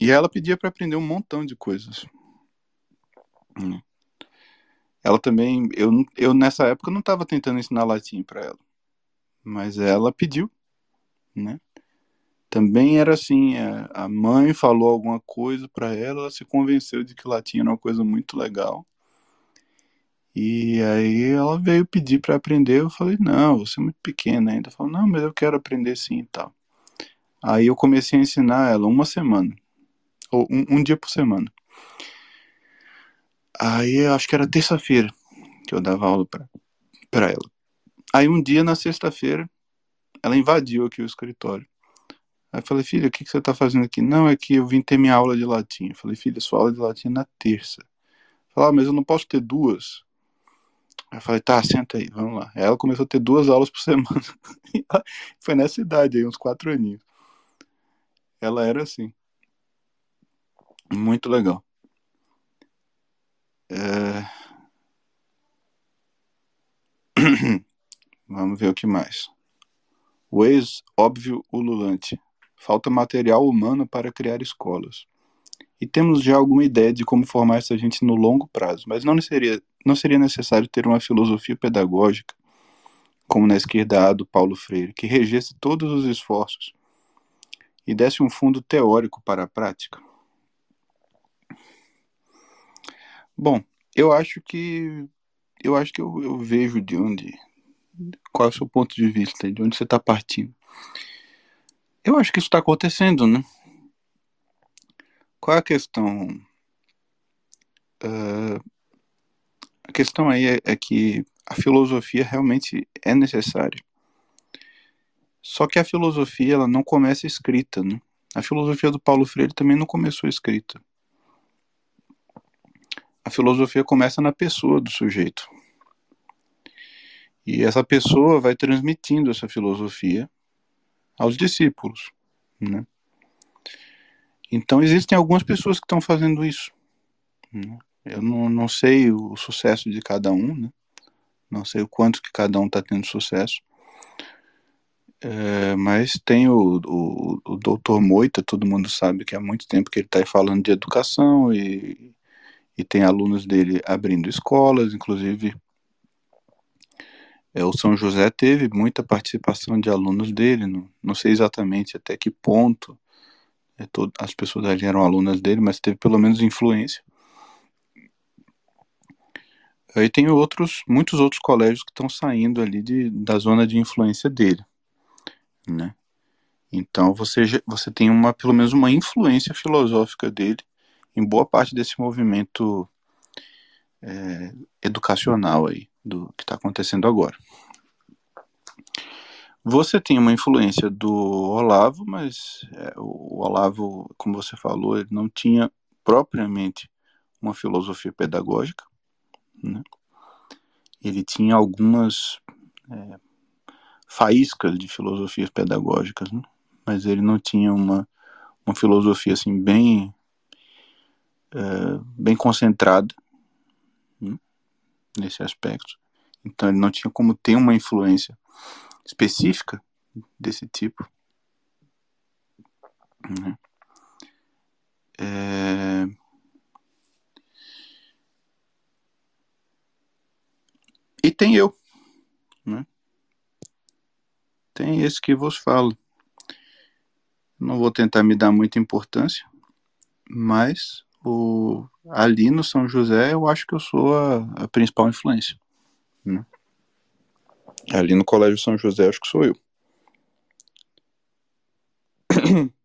E ela pedia para aprender um montão de coisas. Hum. Ela também, eu, eu nessa época não estava tentando ensinar latim para ela, mas ela pediu né? Também era assim, a mãe falou alguma coisa para ela, ela se convenceu de que latim era uma coisa muito legal. E aí ela veio pedir para aprender, eu falei, não, você é muito pequena ainda. Falou, não, mas eu quero aprender sim e tal. Aí eu comecei a ensinar ela uma semana, ou um, um dia por semana. Aí acho que era terça-feira que eu dava aula pra ela. Aí um dia, na sexta-feira, ela invadiu aqui o escritório. Aí eu falei, filha, o que, que você tá fazendo aqui? Não, é que eu vim ter minha aula de latim. Eu falei, filha, sua aula de latim é na terça. Falei, ah, mas eu não posso ter duas. Aí eu falei, tá, senta aí, vamos lá. Aí ela começou a ter duas aulas por semana. Foi nessa idade aí, uns quatro aninhos. Ela era assim. Muito legal. É... Vamos ver o que mais. O ex-óbvio ululante. Falta material humano para criar escolas. E temos já alguma ideia de como formar essa gente no longo prazo, mas não seria, não seria necessário ter uma filosofia pedagógica, como na esquerda A do Paulo Freire, que regesse todos os esforços e desse um fundo teórico para a prática? Bom, eu acho que eu acho que eu, eu vejo de onde qual é o seu ponto de vista, de onde você está partindo. Eu acho que isso está acontecendo, né? Qual é a questão? Uh, a questão aí é, é, que a filosofia realmente é necessária. Só que a filosofia ela não começa escrita, né? A filosofia do Paulo Freire também não começou escrita a filosofia começa na pessoa do sujeito. E essa pessoa vai transmitindo essa filosofia aos discípulos, né? Então existem algumas pessoas que estão fazendo isso. Né? Eu não, não sei o sucesso de cada um, né? não sei o quanto que cada um está tendo sucesso. É, mas tem o, o, o doutor Moita, todo mundo sabe que há muito tempo que ele está falando de educação e e tem alunos dele abrindo escolas, inclusive é, o São José teve muita participação de alunos dele, não, não sei exatamente até que ponto é, todo, as pessoas ali eram alunas dele, mas teve pelo menos influência. Aí tem outros, muitos outros colégios que estão saindo ali de, da zona de influência dele, né? Então você, você tem uma, pelo menos uma influência filosófica dele em boa parte desse movimento é, educacional aí do que está acontecendo agora. Você tem uma influência do Olavo, mas é, o Olavo, como você falou, ele não tinha propriamente uma filosofia pedagógica, né? Ele tinha algumas é, faíscas de filosofias pedagógicas, né? mas ele não tinha uma, uma filosofia assim bem é, bem concentrada né, nesse aspecto. Então ele não tinha como ter uma influência específica desse tipo. Né. É... E tem eu, né? Tem esse que vos falo. Não vou tentar me dar muita importância, mas o, ali no São José eu acho que eu sou a, a principal influência. Né? Ali no Colégio São José acho que sou eu.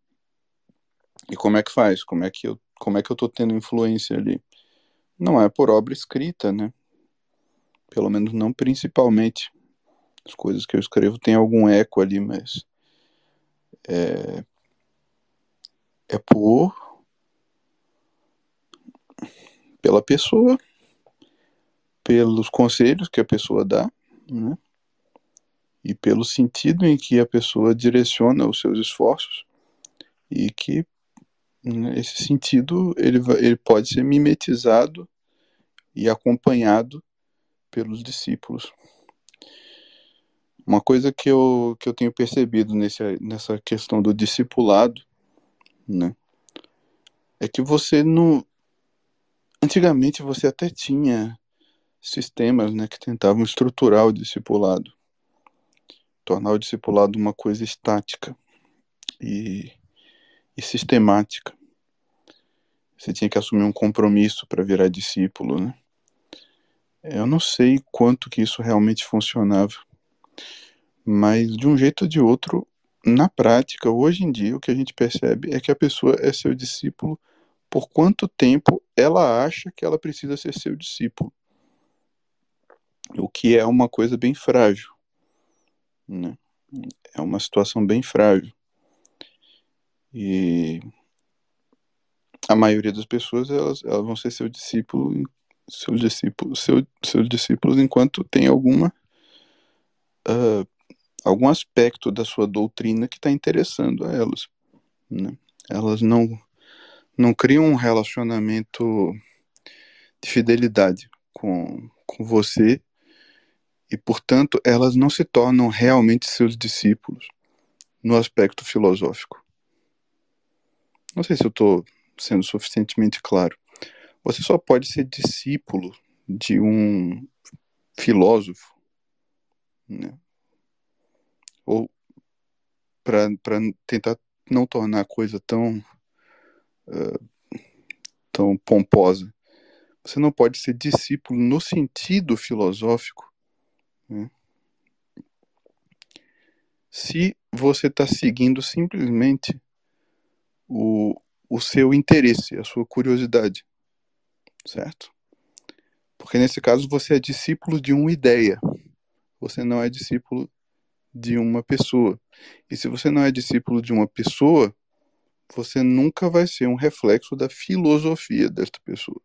E como é que faz? Como é que eu, como é que eu tô tendo influência ali? Não é por obra escrita, né? Pelo menos não principalmente. As coisas que eu escrevo têm algum eco ali, mas é, é por pela pessoa, pelos conselhos que a pessoa dá, né? e pelo sentido em que a pessoa direciona os seus esforços e que né, esse sentido ele, ele pode ser mimetizado e acompanhado pelos discípulos. Uma coisa que eu, que eu tenho percebido nesse, nessa questão do discipulado, né, é que você não, Antigamente você até tinha sistemas né, que tentavam estruturar o discipulado, tornar o discipulado uma coisa estática e, e sistemática. Você tinha que assumir um compromisso para virar discípulo, né? Eu não sei quanto que isso realmente funcionava, mas de um jeito ou de outro, na prática, hoje em dia, o que a gente percebe é que a pessoa é seu discípulo por quanto tempo ela acha que ela precisa ser seu discípulo. O que é uma coisa bem frágil. Né? É uma situação bem frágil. E a maioria das pessoas elas, elas vão ser seu discípulo, seus discípulos, seu, seus discípulos enquanto tem alguma uh, algum aspecto da sua doutrina que está interessando a elas. Né? Elas não não criam um relacionamento de fidelidade com, com você e, portanto, elas não se tornam realmente seus discípulos no aspecto filosófico. Não sei se eu estou sendo suficientemente claro. Você só pode ser discípulo de um filósofo, né? ou para tentar não tornar a coisa tão tão pomposa. Você não pode ser discípulo no sentido filosófico né? se você está seguindo simplesmente o, o seu interesse, a sua curiosidade, certo? Porque nesse caso você é discípulo de uma ideia, você não é discípulo de uma pessoa. E se você não é discípulo de uma pessoa, você nunca vai ser um reflexo da filosofia desta pessoa.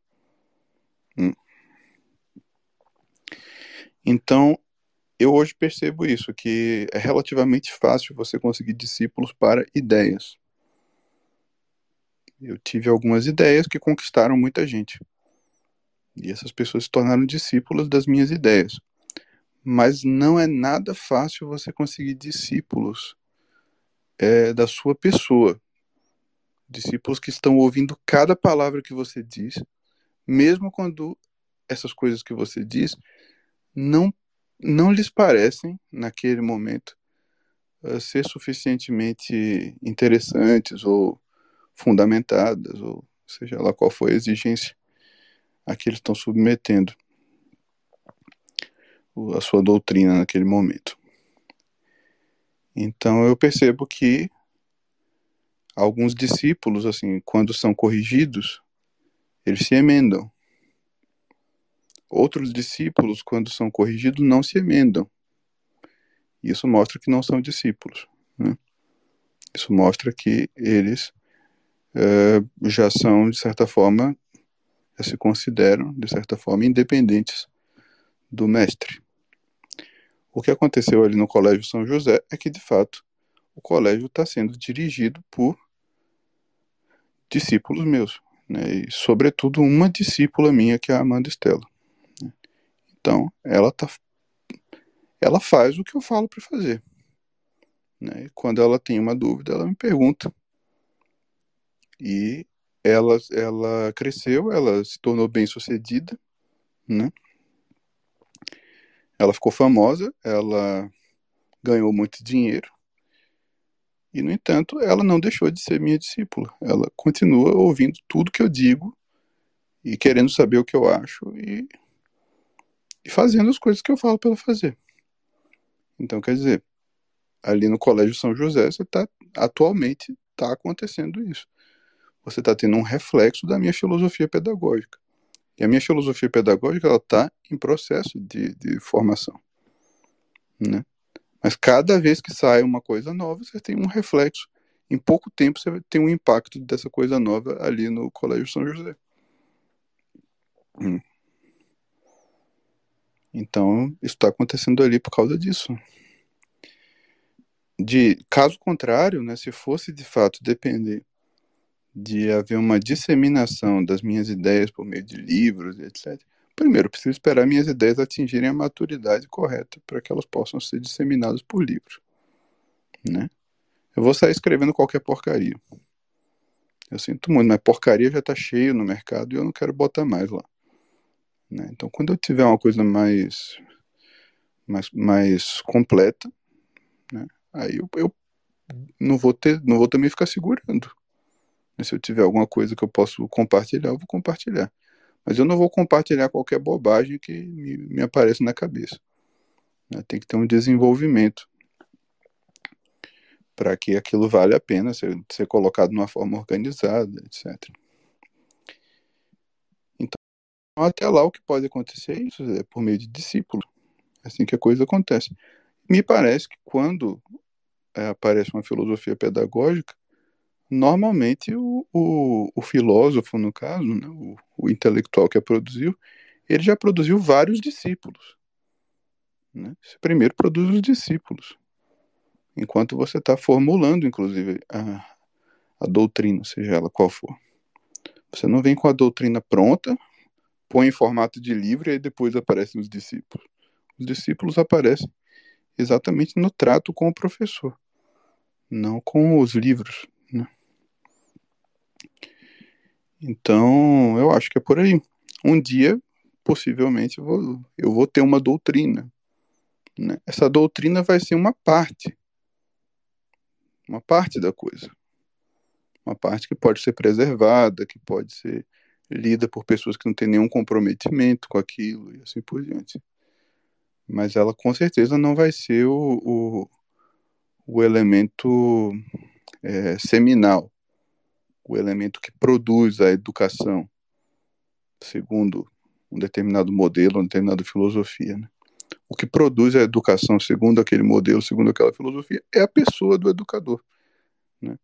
Hum. Então, eu hoje percebo isso, que é relativamente fácil você conseguir discípulos para ideias. Eu tive algumas ideias que conquistaram muita gente. E essas pessoas se tornaram discípulos das minhas ideias. Mas não é nada fácil você conseguir discípulos é, da sua pessoa. Discípulos que estão ouvindo cada palavra que você diz, mesmo quando essas coisas que você diz não, não lhes parecem, naquele momento, uh, ser suficientemente interessantes ou fundamentadas, ou seja lá qual for a exigência a que eles estão submetendo a sua doutrina naquele momento. Então eu percebo que alguns discípulos, assim, quando são corrigidos, eles se emendam. Outros discípulos, quando são corrigidos, não se emendam. Isso mostra que não são discípulos. Né? Isso mostra que eles uh, já são, de certa forma, já se consideram, de certa forma, independentes do mestre. O que aconteceu ali no Colégio São José é que, de fato, o colégio está sendo dirigido por discípulos meus, né? e, sobretudo, uma discípula minha, que é a Amanda Estela. Né? Então, ela, tá, ela faz o que eu falo para fazer. Né? E quando ela tem uma dúvida, ela me pergunta. E ela, ela cresceu, ela se tornou bem sucedida, né? Ela ficou famosa, ela ganhou muito dinheiro. E, no entanto, ela não deixou de ser minha discípula. Ela continua ouvindo tudo que eu digo e querendo saber o que eu acho e, e fazendo as coisas que eu falo para ela fazer. Então, quer dizer, ali no Colégio São José, você tá, atualmente está acontecendo isso você está tendo um reflexo da minha filosofia pedagógica. E a minha filosofia pedagógica ela está em processo de, de formação, né? Mas cada vez que sai uma coisa nova, você tem um reflexo. Em pouco tempo você tem um impacto dessa coisa nova ali no Colégio São José. Hum. Então, isso está acontecendo ali por causa disso. De caso contrário, né, se fosse de fato depender de haver uma disseminação das minhas ideias por meio de livros, etc. Primeiro, preciso esperar minhas ideias atingirem a maturidade correta para que elas possam ser disseminadas por livros, né? Eu vou sair escrevendo qualquer porcaria. Eu sinto muito, mas porcaria já está cheio no mercado e eu não quero botar mais lá. Né? Então, quando eu tiver uma coisa mais mais, mais completa, né? aí eu, eu não vou ter, não vou também ficar segurando. Se eu tiver alguma coisa que eu posso compartilhar, eu vou compartilhar. Mas eu não vou compartilhar qualquer bobagem que me, me apareça na cabeça. Né? Tem que ter um desenvolvimento para que aquilo vale a pena ser, ser colocado de uma forma organizada, etc. Então, até lá o que pode acontecer é isso, é por meio de discípulo. É assim que a coisa acontece. Me parece que quando é, aparece uma filosofia pedagógica, normalmente o, o, o filósofo, no caso, né, o, o, intelectual que a produziu, ele já produziu vários discípulos. Né? Você primeiro produz os discípulos, enquanto você está formulando, inclusive, a, a doutrina, seja ela qual for. Você não vem com a doutrina pronta, põe em formato de livro e aí depois aparecem os discípulos. Os discípulos aparecem exatamente no trato com o professor, não com os livros. Né? Então, eu acho que é por aí. Um dia, possivelmente, eu vou, eu vou ter uma doutrina. Né? Essa doutrina vai ser uma parte. Uma parte da coisa. Uma parte que pode ser preservada, que pode ser lida por pessoas que não têm nenhum comprometimento com aquilo e assim por diante. Mas ela com certeza não vai ser o, o, o elemento é, seminal o elemento que produz a educação, segundo um determinado modelo, uma determinada filosofia. Né? O que produz a educação, segundo aquele modelo, segundo aquela filosofia, é a pessoa do educador. Né?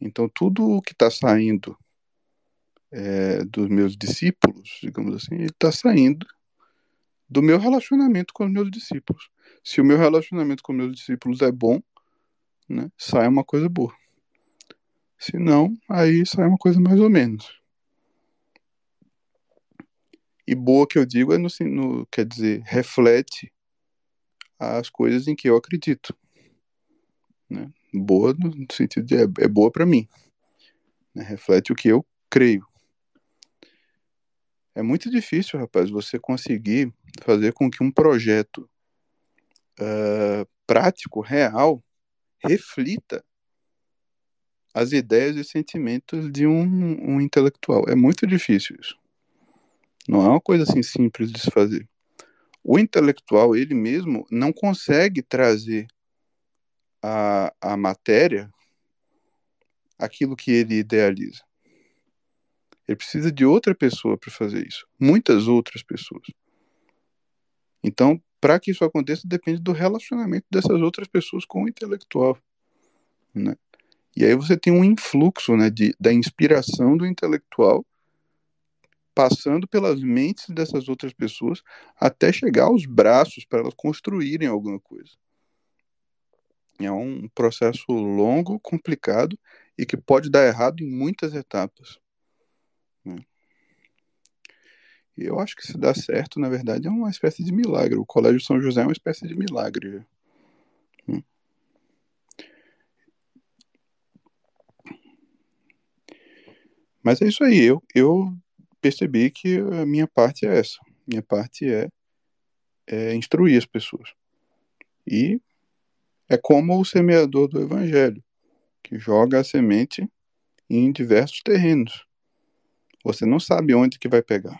Então, tudo o que está saindo é, dos meus discípulos, digamos assim, está saindo do meu relacionamento com os meus discípulos. Se o meu relacionamento com meus discípulos é bom, né, sai uma coisa boa. Se não, aí sai uma coisa mais ou menos. E boa que eu digo é no, no quer dizer, reflete as coisas em que eu acredito. Né? Boa no sentido de é, é boa para mim. Né? Reflete o que eu creio. É muito difícil, rapaz, você conseguir fazer com que um projeto uh, prático, real, reflita as ideias e sentimentos de um, um intelectual. É muito difícil isso. Não é uma coisa assim simples de se fazer. O intelectual, ele mesmo, não consegue trazer a, a matéria aquilo que ele idealiza. Ele precisa de outra pessoa para fazer isso. Muitas outras pessoas. Então, para que isso aconteça, depende do relacionamento dessas outras pessoas com o intelectual. Né? E aí você tem um influxo né, de, da inspiração do intelectual passando pelas mentes dessas outras pessoas até chegar aos braços para elas construírem alguma coisa. É um processo longo, complicado e que pode dar errado em muitas etapas. Né? E eu acho que se dá certo, na verdade, é uma espécie de milagre. O Colégio São José é uma espécie de milagre. Mas é isso aí, eu, eu percebi que a minha parte é essa. Minha parte é, é instruir as pessoas. E é como o semeador do evangelho, que joga a semente em diversos terrenos. Você não sabe onde que vai pegar.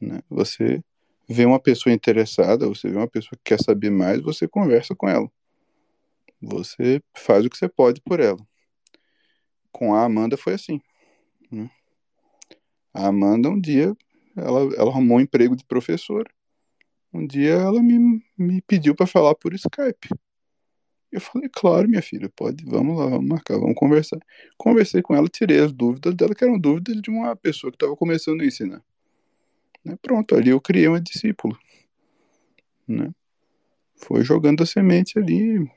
Né? Você vê uma pessoa interessada, você vê uma pessoa que quer saber mais, você conversa com ela. Você faz o que você pode por ela com a Amanda foi assim. Né? A Amanda, um dia, ela, ela arrumou um emprego de professora. Um dia ela me, me pediu para falar por Skype. Eu falei, claro, minha filha, pode, vamos lá, vamos marcar, vamos conversar. Conversei com ela, tirei as dúvidas dela, que eram dúvidas de uma pessoa que estava começando a ensinar. Né? Pronto, ali eu criei uma discípula. Né? Foi jogando a semente ali,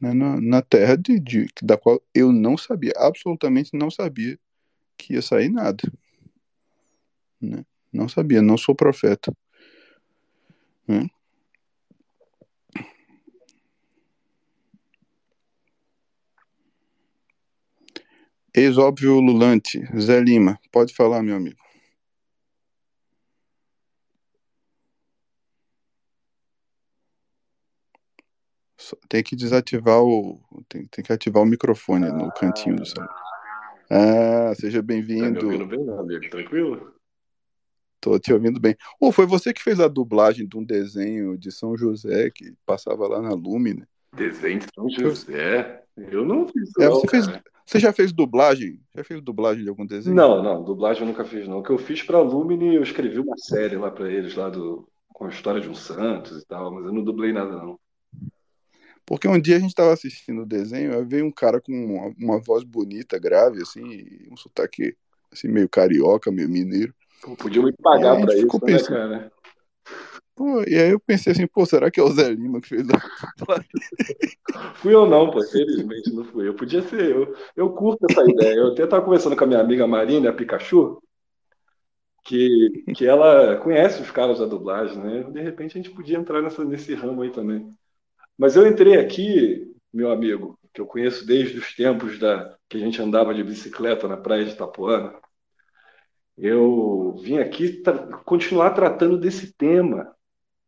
né, na, na, terra de, de, da qual eu não sabia, absolutamente não sabia que ia sair nada. Né? Não sabia, não sou profeta. Né? Ex-óbvio Lulante, Zé Lima, pode falar, meu amigo. Tem que desativar o. Tem, tem que ativar o microfone no cantinho do celular. Ah, seja Tá me bem-vindo. ouvindo bem, meu amigo? Tranquilo? Tô te ouvindo bem. Ou foi você que fez a dublagem de um desenho de São José que passava lá na Lume, né? Desenho de São José. Eu não fiz É, não, você fez. Você já fez dublagem? Já fez dublagem de algum desenho? Não, não, dublagem eu nunca fiz, não. O que eu fiz pra Lumine, eu escrevi uma série lá pra eles, lá do, com a história de um Santos e tal, mas eu não dublei nada, não. Porque um dia a gente tava assistindo o desenho, aí veio um cara com uma, uma voz bonita, grave, assim, um sotaque assim, meio carioca, meio mineiro. Podiam me pagar aí a pra gente isso, né, pensando. cara? Pô, e aí eu pensei assim, pô, será que é o Zé Lima que fez a? Fui eu não, pô, felizmente não fui. Eu podia ser, eu, eu curto essa ideia. Eu até estava conversando com a minha amiga Marina, a Pikachu, que, que ela conhece os caras da dublagem, né? De repente a gente podia entrar nessa, nesse ramo aí também. Mas eu entrei aqui, meu amigo, que eu conheço desde os tempos da, que a gente andava de bicicleta na praia de Itapuana. Eu vim aqui tra- continuar tratando desse tema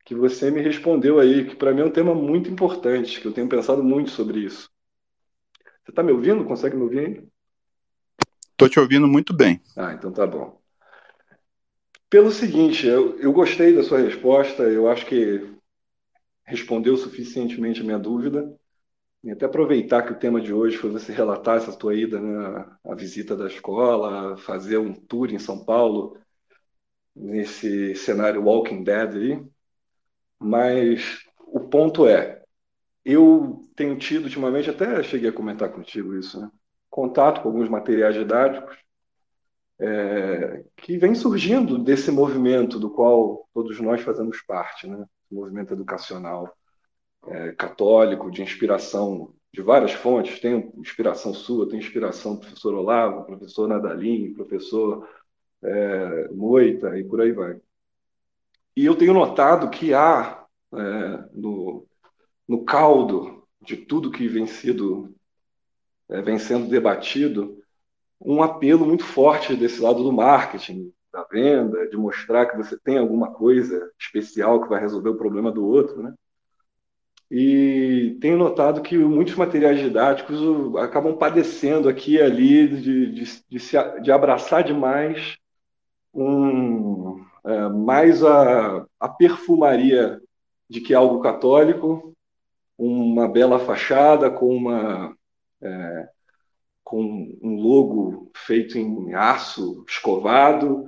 que você me respondeu aí, que para mim é um tema muito importante, que eu tenho pensado muito sobre isso. Você está me ouvindo? Consegue me ouvir ainda? Tô te ouvindo muito bem. Ah, então tá bom. Pelo seguinte, eu, eu gostei da sua resposta, eu acho que respondeu suficientemente a minha dúvida. E até aproveitar que o tema de hoje foi você relatar essa tua ida, né, a visita da escola, fazer um tour em São Paulo, nesse cenário Walking Dead aí. Mas o ponto é, eu tenho tido ultimamente, até cheguei a comentar contigo isso, né? Contato com alguns materiais didáticos é, que vem surgindo desse movimento do qual todos nós fazemos parte, né? Movimento educacional é, católico, de inspiração de várias fontes. Tem inspiração sua, tem inspiração do professor Olavo, professor Nadalim, professor é, Moita e por aí vai. E eu tenho notado que há é, no, no caldo de tudo que vem, sido, é, vem sendo debatido um apelo muito forte desse lado do marketing, da venda, de mostrar que você tem alguma coisa especial que vai resolver o problema do outro, né? E tenho notado que muitos materiais didáticos acabam padecendo aqui e ali de, de, de, se, de abraçar demais um, é, mais a, a perfumaria de que é algo católico, uma bela fachada com uma é, com um logo feito em aço escovado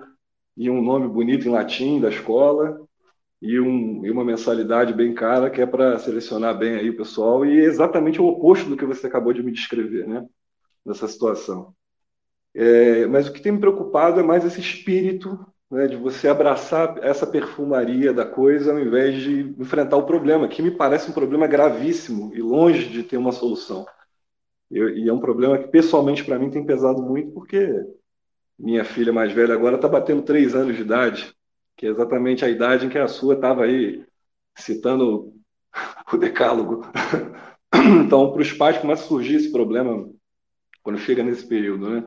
e um nome bonito em latim da escola e, um, e uma mensalidade bem cara que é para selecionar bem aí o pessoal e é exatamente o oposto do que você acabou de me descrever, né? Nessa situação. É, mas o que tem me preocupado é mais esse espírito né, de você abraçar essa perfumaria da coisa ao invés de enfrentar o problema, que me parece um problema gravíssimo e longe de ter uma solução. Eu, e é um problema que pessoalmente para mim tem pesado muito porque minha filha mais velha agora está batendo três anos de idade, que é exatamente a idade em que a sua estava aí citando o decálogo. Então, para os pais começa a surgir esse problema quando chega nesse período, né?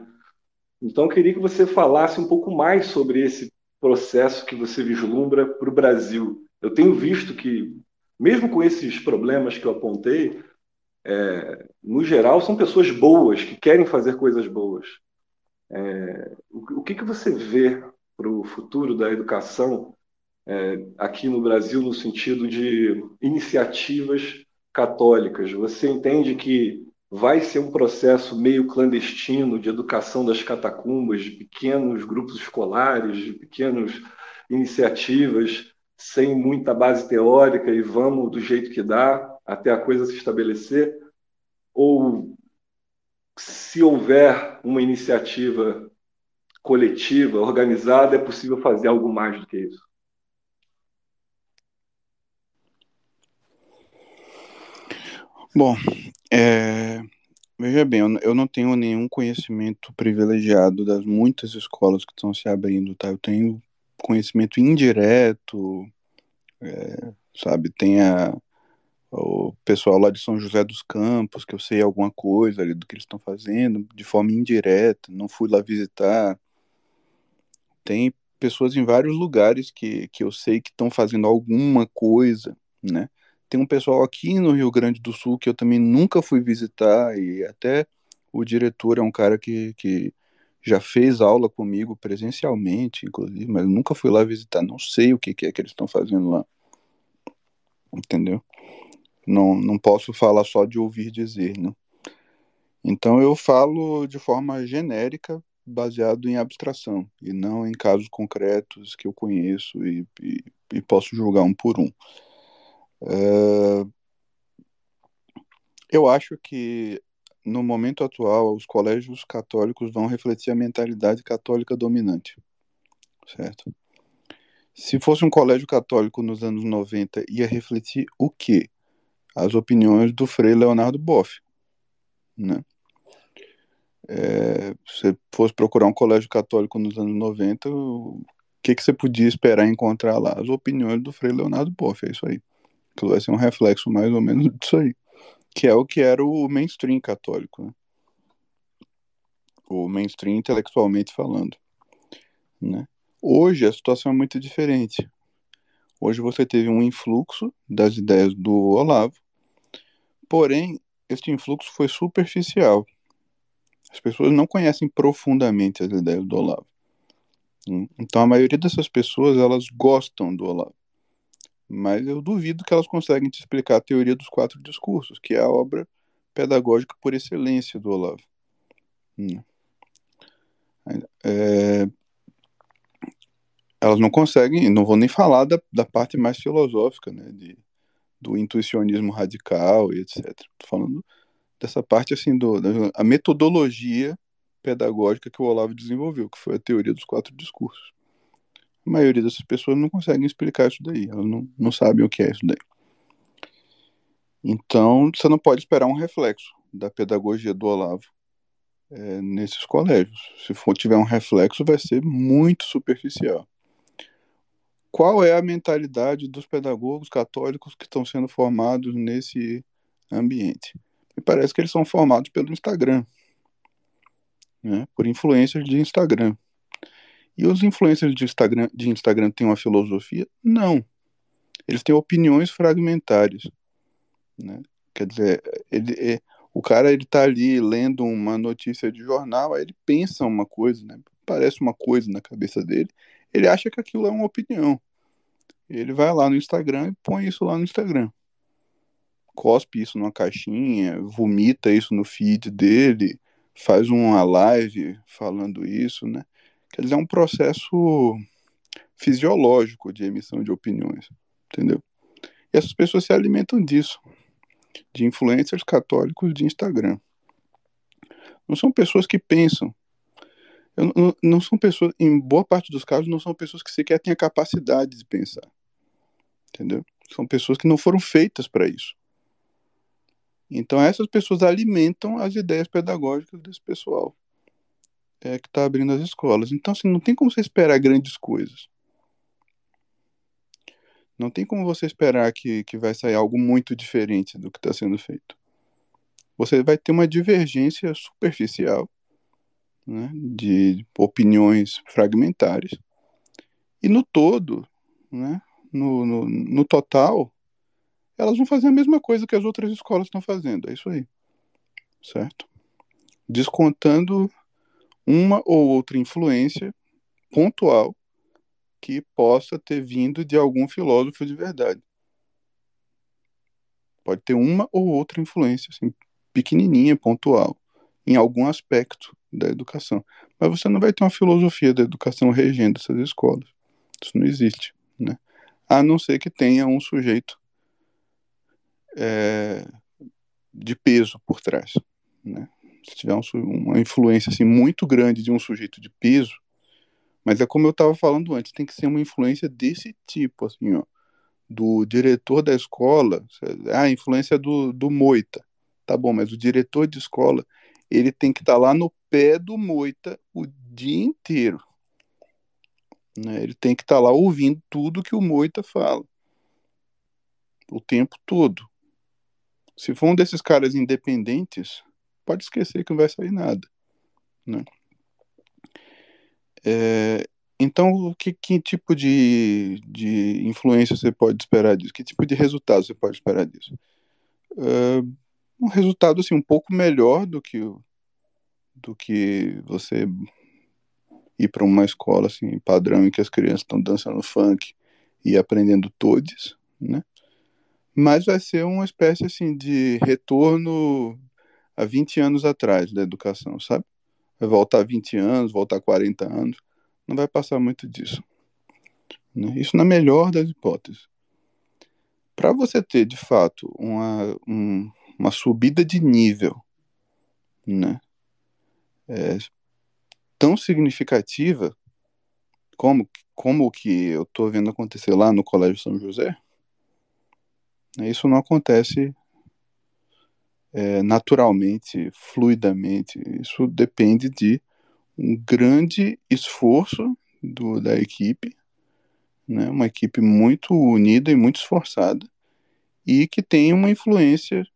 Então, eu queria que você falasse um pouco mais sobre esse processo que você vislumbra para o Brasil. Eu tenho visto que, mesmo com esses problemas que eu apontei, é, no geral, são pessoas boas, que querem fazer coisas boas. É, o, o que, que você vê para o futuro da educação é, aqui no Brasil, no sentido de iniciativas católicas? Você entende que vai ser um processo meio clandestino de educação das catacumbas, de pequenos grupos escolares, de pequenas iniciativas, sem muita base teórica e vamos do jeito que dá até a coisa se estabelecer? Ou se houver uma iniciativa coletiva, organizada, é possível fazer algo mais do que isso? Bom, é, veja bem, eu, não tenho nenhum conhecimento privilegiado das muitas escolas que estão se abrindo, tá? Eu tenho conhecimento indireto, é, sabe? Tem a, o pessoal lá de São José dos Campos, que eu sei alguma coisa ali do que eles estão fazendo, de forma indireta, não fui lá visitar. Tem pessoas em vários lugares que, que eu sei que estão fazendo alguma coisa, né? Tem um pessoal aqui no Rio Grande do Sul que eu também nunca fui visitar e até O diretor é um cara que, que já fez aula comigo presencialmente, inclusive, mas nunca fui lá visitar. Não sei o que, que é que eles estão fazendo lá. Entendeu? Não, não posso falar só de ouvir dizer, né? Então eu falo de forma genérica, baseado em abstração, e não em casos concretos que eu conheço e, e, e posso julgar um por um. É... Eu acho que no momento atual os colégios católicos vão refletir a mentalidade católica dominante, certo? Se fosse um colégio católico nos anos 90, ia refletir o quê? As opiniões do Frei Leonardo Boff, né? É, se você fosse procurar um colégio católico nos anos 90, o que, que você podia esperar encontrar lá? As opiniões do Frei Leonardo Boff, é isso aí. Que vai ser um reflexo mais ou menos disso aí. Que é o que era o mainstream católico, né? O mainstream intelectualmente falando. Né? Hoje a situação é muito diferente. Hoje você teve um influxo das ideias do Olavo, porém, este influxo foi superficial as pessoas não conhecem profundamente as ideias do Olavo. Então a maioria dessas pessoas elas gostam do Olavo. Mas eu duvido que elas conseguem te explicar a teoria dos quatro discursos, que é a obra pedagógica por excelência do Olavo. É, elas não conseguem, não vou nem falar da, da parte mais filosófica, né, de, do intuicionismo radical e etc. Estou falando dessa parte assim do da, a metodologia pedagógica que o Olavo desenvolveu, que foi a teoria dos quatro discursos. A maioria dessas pessoas não conseguem explicar isso daí, elas não, não sabem o que é isso daí. Então, você não pode esperar um reflexo da pedagogia do Olavo é, nesses colégios. Se for tiver um reflexo, vai ser muito superficial. Qual é a mentalidade dos pedagogos católicos que estão sendo formados nesse ambiente? E parece que eles são formados pelo Instagram, né? por influências de Instagram. E os influencers de Instagram, de Instagram têm uma filosofia? Não. Eles têm opiniões fragmentárias. Né? Quer dizer, ele, é, o cara ele tá ali lendo uma notícia de jornal, aí ele pensa uma coisa, né? parece uma coisa na cabeça dele, ele acha que aquilo é uma opinião. Ele vai lá no Instagram e põe isso lá no Instagram cospe isso numa caixinha, vomita isso no feed dele, faz uma live falando isso, né? Quer dizer, é um processo fisiológico de emissão de opiniões, entendeu? E essas pessoas se alimentam disso, de influencers católicos de Instagram. Não são pessoas que pensam. Não, não são pessoas, em boa parte dos casos, não são pessoas que sequer têm a capacidade de pensar. Entendeu? São pessoas que não foram feitas para isso. Então, essas pessoas alimentam as ideias pedagógicas desse pessoal é, que está abrindo as escolas. Então, assim, não tem como você esperar grandes coisas. Não tem como você esperar que, que vai sair algo muito diferente do que está sendo feito. Você vai ter uma divergência superficial né, de opiniões fragmentárias. E no todo, né, no, no, no total, elas vão fazer a mesma coisa que as outras escolas estão fazendo. É isso aí. Certo? Descontando uma ou outra influência pontual que possa ter vindo de algum filósofo de verdade. Pode ter uma ou outra influência, assim, pequenininha, pontual, em algum aspecto da educação. Mas você não vai ter uma filosofia da educação regendo essas escolas. Isso não existe, né? A não ser que tenha um sujeito é, de peso por trás. Né? Se tiver um, uma influência assim, muito grande de um sujeito de peso, mas é como eu estava falando antes, tem que ser uma influência desse tipo, assim, ó, do diretor da escola, ah, a influência do, do Moita, tá bom, mas o diretor de escola, ele tem que estar tá lá no pé do Moita o dia inteiro. Né? Ele tem que estar tá lá ouvindo tudo que o Moita fala. O tempo todo. Se for um desses caras independentes, pode esquecer que não vai sair nada. Né? É, então, que, que tipo de, de influência você pode esperar disso? Que tipo de resultado você pode esperar disso? É, um resultado assim, um pouco melhor do que do que você ir para uma escola assim padrão em que as crianças estão dançando funk e aprendendo todes, né? Mas vai ser uma espécie assim de retorno a 20 anos atrás da educação, sabe? Vai voltar 20 anos, voltar 40 anos, não vai passar muito disso. Né? Isso na melhor das hipóteses. Para você ter, de fato, uma, um, uma subida de nível né? É, tão significativa como, como o que eu estou vendo acontecer lá no Colégio São José, isso não acontece é, naturalmente, fluidamente. Isso depende de um grande esforço do, da equipe, né, uma equipe muito unida e muito esforçada, e que tem uma influência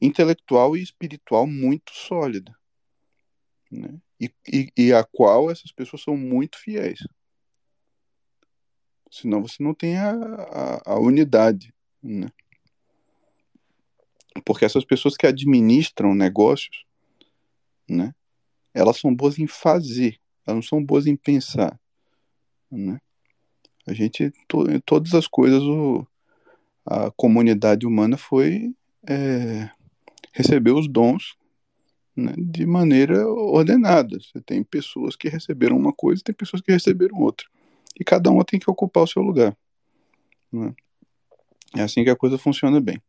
intelectual e espiritual muito sólida. Né? E, e, e, a qual essas pessoas são muito fiéis. Senão você não tem a, a, a unidade. Né? Porque essas pessoas que administram negócios, né, elas são boas em fazer, elas não são boas em pensar. Né? A gente, to, em todas as coisas, o, a comunidade humana foi é, os dons né, de maneira ordenada. Você tem pessoas que receberam uma coisa, tem pessoas que receberam outra. E cada uma tem que ocupar o seu lugar. Né? É assim que a coisa funciona bem.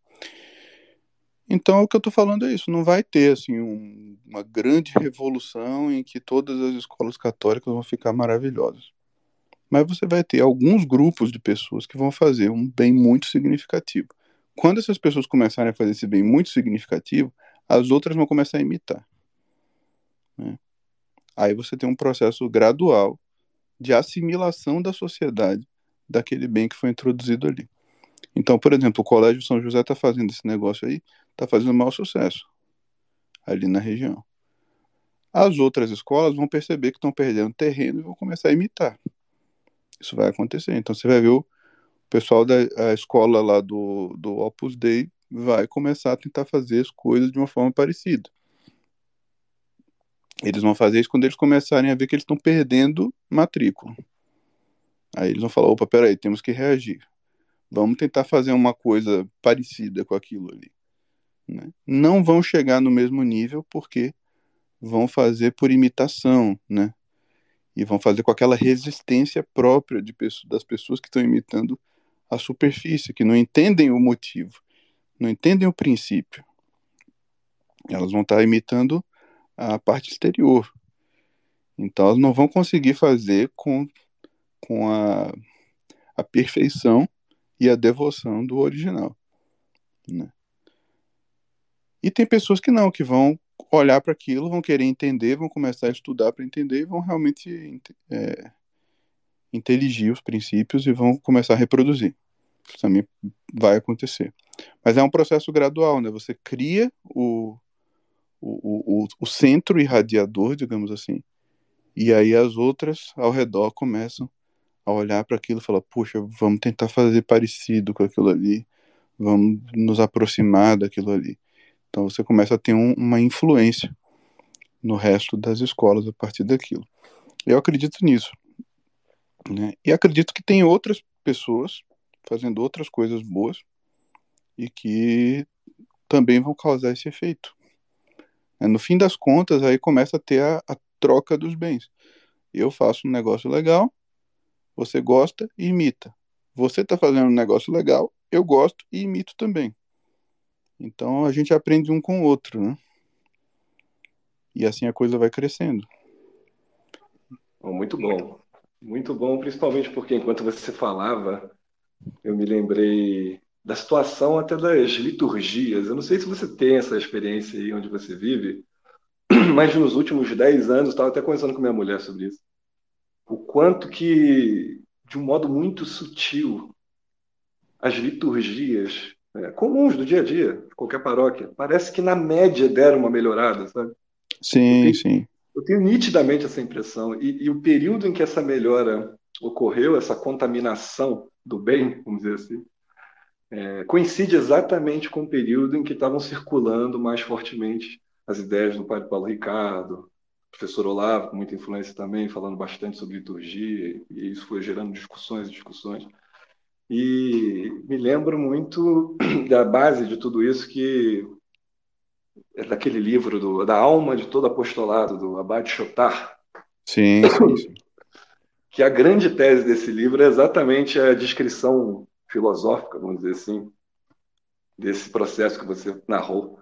Então, o que eu estou falando é isso. Não vai ter assim um, uma grande revolução em que todas as escolas católicas vão ficar maravilhosas. Mas você vai ter alguns grupos de pessoas que vão fazer um bem muito significativo. Quando essas pessoas começarem a fazer esse bem muito significativo, as outras vão começar a imitar. Né? Aí você tem um processo gradual de assimilação da sociedade daquele bem que foi introduzido ali. Então, por exemplo, o Colégio São José está fazendo esse negócio aí, está fazendo maior sucesso ali na região. As outras escolas vão perceber que estão perdendo terreno e vão começar a imitar. Isso vai acontecer. Então você vai ver o pessoal da escola lá do, do Opus Dei vai começar a tentar fazer as coisas de uma forma parecida. Eles vão fazer isso quando eles começarem a ver que eles estão perdendo matrícula. Aí eles vão falar: opa, peraí, temos que reagir. Vamos tentar fazer uma coisa parecida com aquilo ali. Né? Não vão chegar no mesmo nível porque vão fazer por imitação, né? E vão fazer com aquela resistência própria de das pessoas que estão imitando a superfície, que não entendem o motivo não entendem o princípio. Elas vão estar imitando a parte exterior. Então elas não vão conseguir fazer com, com a, a perfeição e a devoção do original. Né? E tem pessoas que não, que vão olhar para aquilo, vão querer entender, vão começar a estudar para entender e vão realmente é, inteligir os princípios e vão começar a reproduzir. Também vai acontecer. Mas é um processo gradual, né? Você cria o, o, o, o centro irradiador, digamos assim, e aí as outras ao redor começam a olhar para aquilo e falar: puxa, vamos tentar fazer parecido com aquilo ali, vamos nos aproximar daquilo ali. Então você começa a ter um, uma influência no resto das escolas a partir daquilo. Eu acredito nisso. Né? E acredito que tem outras pessoas fazendo outras coisas boas e que também vão causar esse efeito. É, no fim das contas, aí começa a ter a, a troca dos bens. Eu faço um negócio legal, você gosta e imita. Você está fazendo um negócio legal, eu gosto e imito também. Então a gente aprende um com o outro, né? E assim a coisa vai crescendo. Muito bom. Muito bom, principalmente porque enquanto você falava, eu me lembrei da situação até das liturgias. Eu não sei se você tem essa experiência aí onde você vive, mas nos últimos 10 anos, estava até conversando com minha mulher sobre isso, o quanto que, de um modo muito sutil, as liturgias é, comuns do dia a dia, de qualquer paróquia, parece que na média deram uma melhorada, sabe? Sim, eu tenho, sim. Eu tenho nitidamente essa impressão. E, e o período em que essa melhora ocorreu, essa contaminação do bem, vamos dizer assim, é, coincide exatamente com o período em que estavam circulando mais fortemente as ideias do padre Paulo Ricardo, professor Olavo, com muita influência também, falando bastante sobre liturgia, e isso foi gerando discussões e discussões. E me lembro muito da base de tudo isso, que é daquele livro do, da alma de todo apostolado, do Abad Chotar. Sim, sim, sim. Que a grande tese desse livro é exatamente a descrição filosófica, vamos dizer assim, desse processo que você narrou.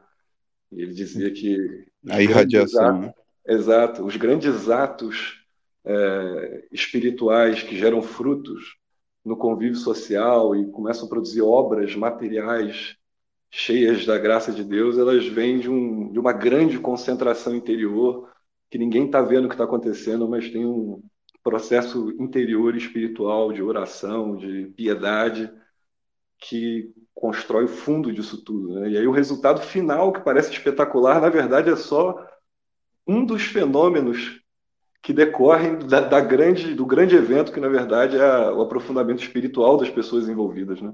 Ele dizia que. A irradiação. Né? Exato. Os grandes atos é, espirituais que geram frutos no convívio social e começam a produzir obras materiais cheias da graça de Deus, elas vêm de, um, de uma grande concentração interior que ninguém está vendo o que está acontecendo, mas tem um processo interior espiritual de oração, de piedade que constrói o fundo disso tudo. Né? E aí o resultado final, que parece espetacular, na verdade é só um dos fenômenos que decorrem da, da grande, do grande evento que, na verdade, é o aprofundamento espiritual das pessoas envolvidas. Né?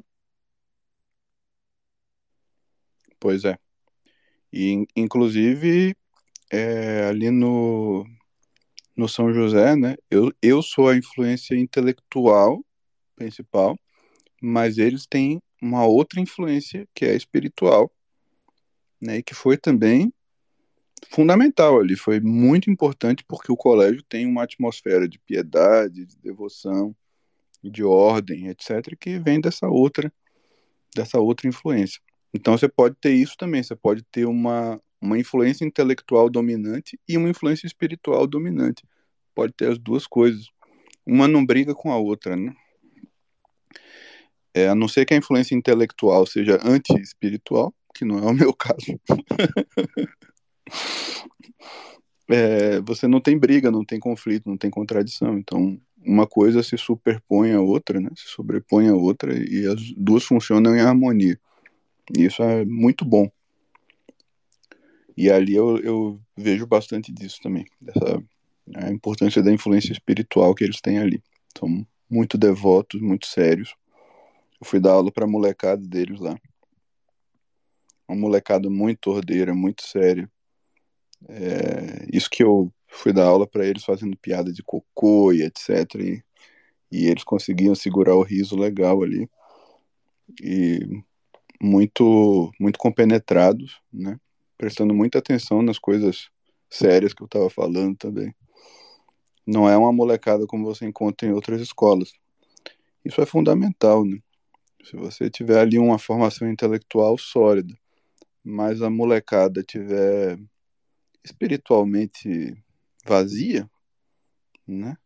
Pois é. E, inclusive, é, ali no, no São José, né, eu, eu sou a influência intelectual principal, mas eles têm uma outra influência que é espiritual, né, e que foi também fundamental ali, foi muito importante porque o colégio tem uma atmosfera de piedade, de devoção, de ordem, etc, que vem dessa outra dessa outra influência. Então você pode ter isso também, você pode ter uma uma influência intelectual dominante e uma influência espiritual dominante. Pode ter as duas coisas. Uma não briga com a outra, né? É, a não ser que a influência intelectual seja anti-espiritual, que não é o meu caso. é, você não tem briga, não tem conflito, não tem contradição. Então, uma coisa se superpõe à outra, né? se sobrepõe à outra e as duas funcionam em harmonia. E isso é muito bom. E ali eu, eu vejo bastante disso também, dessa a importância da influência espiritual que eles têm ali. São muito devotos, muito sérios. Eu fui dar aula para a molecada deles lá. Uma molecada muito ordeira, muito séria. É, isso que eu fui dar aula para eles fazendo piada de cocô e etc. E, e eles conseguiam segurar o riso legal ali. E muito, muito compenetrados, né? Prestando muita atenção nas coisas sérias que eu estava falando também. Não é uma molecada como você encontra em outras escolas. Isso é fundamental, né? Se você tiver ali uma formação intelectual sólida, mas a molecada tiver espiritualmente vazia, né?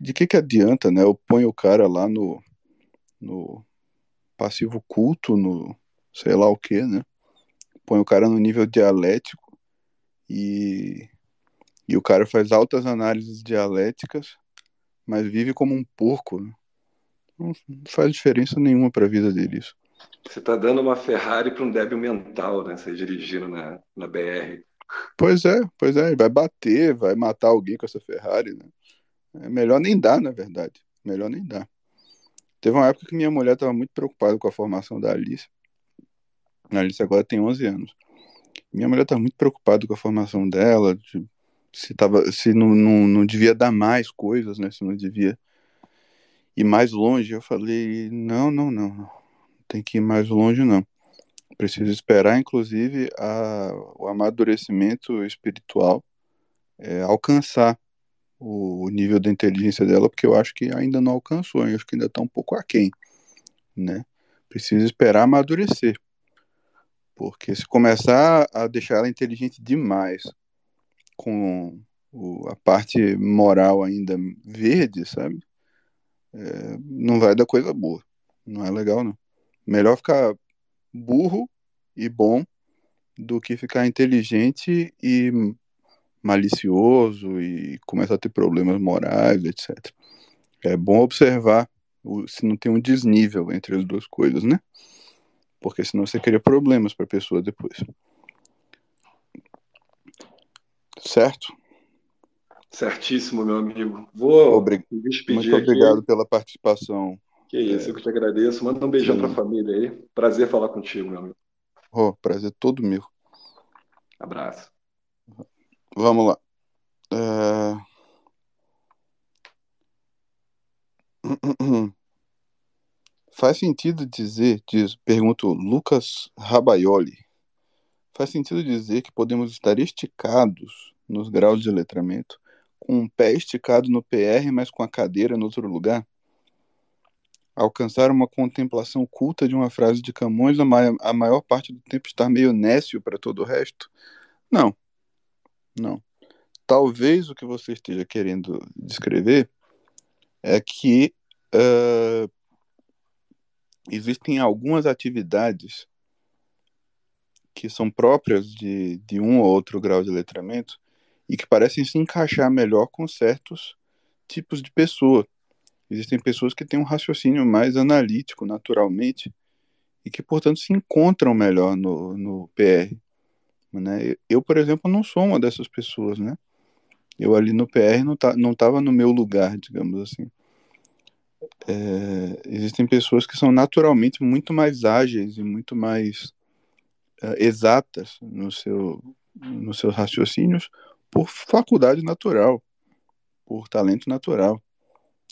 De que que adianta, né? Eu ponho o cara lá no, no passivo culto, no sei lá o que, né? Põe o cara no nível dialético e, e o cara faz altas análises dialéticas, mas vive como um porco. Né? Não faz diferença nenhuma para a vida dele isso. Você está dando uma Ferrari para um débil mental, né? Você dirigindo na, na BR. Pois é, pois é. Vai bater, vai matar alguém com essa Ferrari, né? É melhor nem dar, na verdade. Melhor nem dar. Teve uma época que minha mulher estava muito preocupada com a formação da Alice. A Alice agora tem 11 anos. Minha mulher estava muito preocupada com a formação dela, de, se, tava, se não, não, não devia dar mais coisas, né? Se não devia ir mais longe. Eu falei, não, não, não, não tem que ir mais longe, não. Precisa esperar, inclusive, a, o amadurecimento espiritual é, alcançar o, nível da inteligência dela, porque eu acho que ainda não alcançou, eu acho que ainda está um pouco aquém, né? Precisa esperar amadurecer. Porque se começar a deixar ela inteligente demais, com o, a parte moral ainda verde, sabe? é, não vai dar coisa boa. Não é legal, não. Melhor ficar burro e bom do que ficar inteligente e malicioso e começar a ter problemas morais, etc. É bom observar se não tem um desnível entre as duas coisas, né? Porque senão você cria problemas para a pessoa depois. Certo? Certíssimo, meu amigo. Vou Obrig... me despedir. Muito obrigado aqui. pela participação. Que isso, é... eu que te agradeço. Manda um beijão para a família aí. Prazer falar contigo, meu amigo. Oh, prazer todo meu. Abraço. Vamos lá. Uh... Faz sentido dizer, diz, pergunto Lucas Rabaioli, faz sentido dizer que podemos estar esticados nos graus de letramento, com um pé esticado no PR, mas com a cadeira no outro lugar? Alcançar uma contemplação culta de uma frase de Camões, a maior parte do tempo estar meio nécio para todo o resto? Não, não. Talvez o que você esteja querendo descrever é que uh, existem algumas atividades que são próprias de, de um ou outro grau de letramento e que parecem se encaixar melhor com certos tipos de pessoa. Existem pessoas que têm um raciocínio mais analítico, naturalmente, e que, portanto, se encontram melhor no, no PR. Né? Eu, por exemplo, não sou uma dessas pessoas, né? Eu ali no PR não, tá, não no meu lugar, digamos assim. É, existem pessoas que são naturalmente muito mais ágeis e muito mais uh, exatas no seu, nos seus raciocínios por faculdade natural, por talento natural.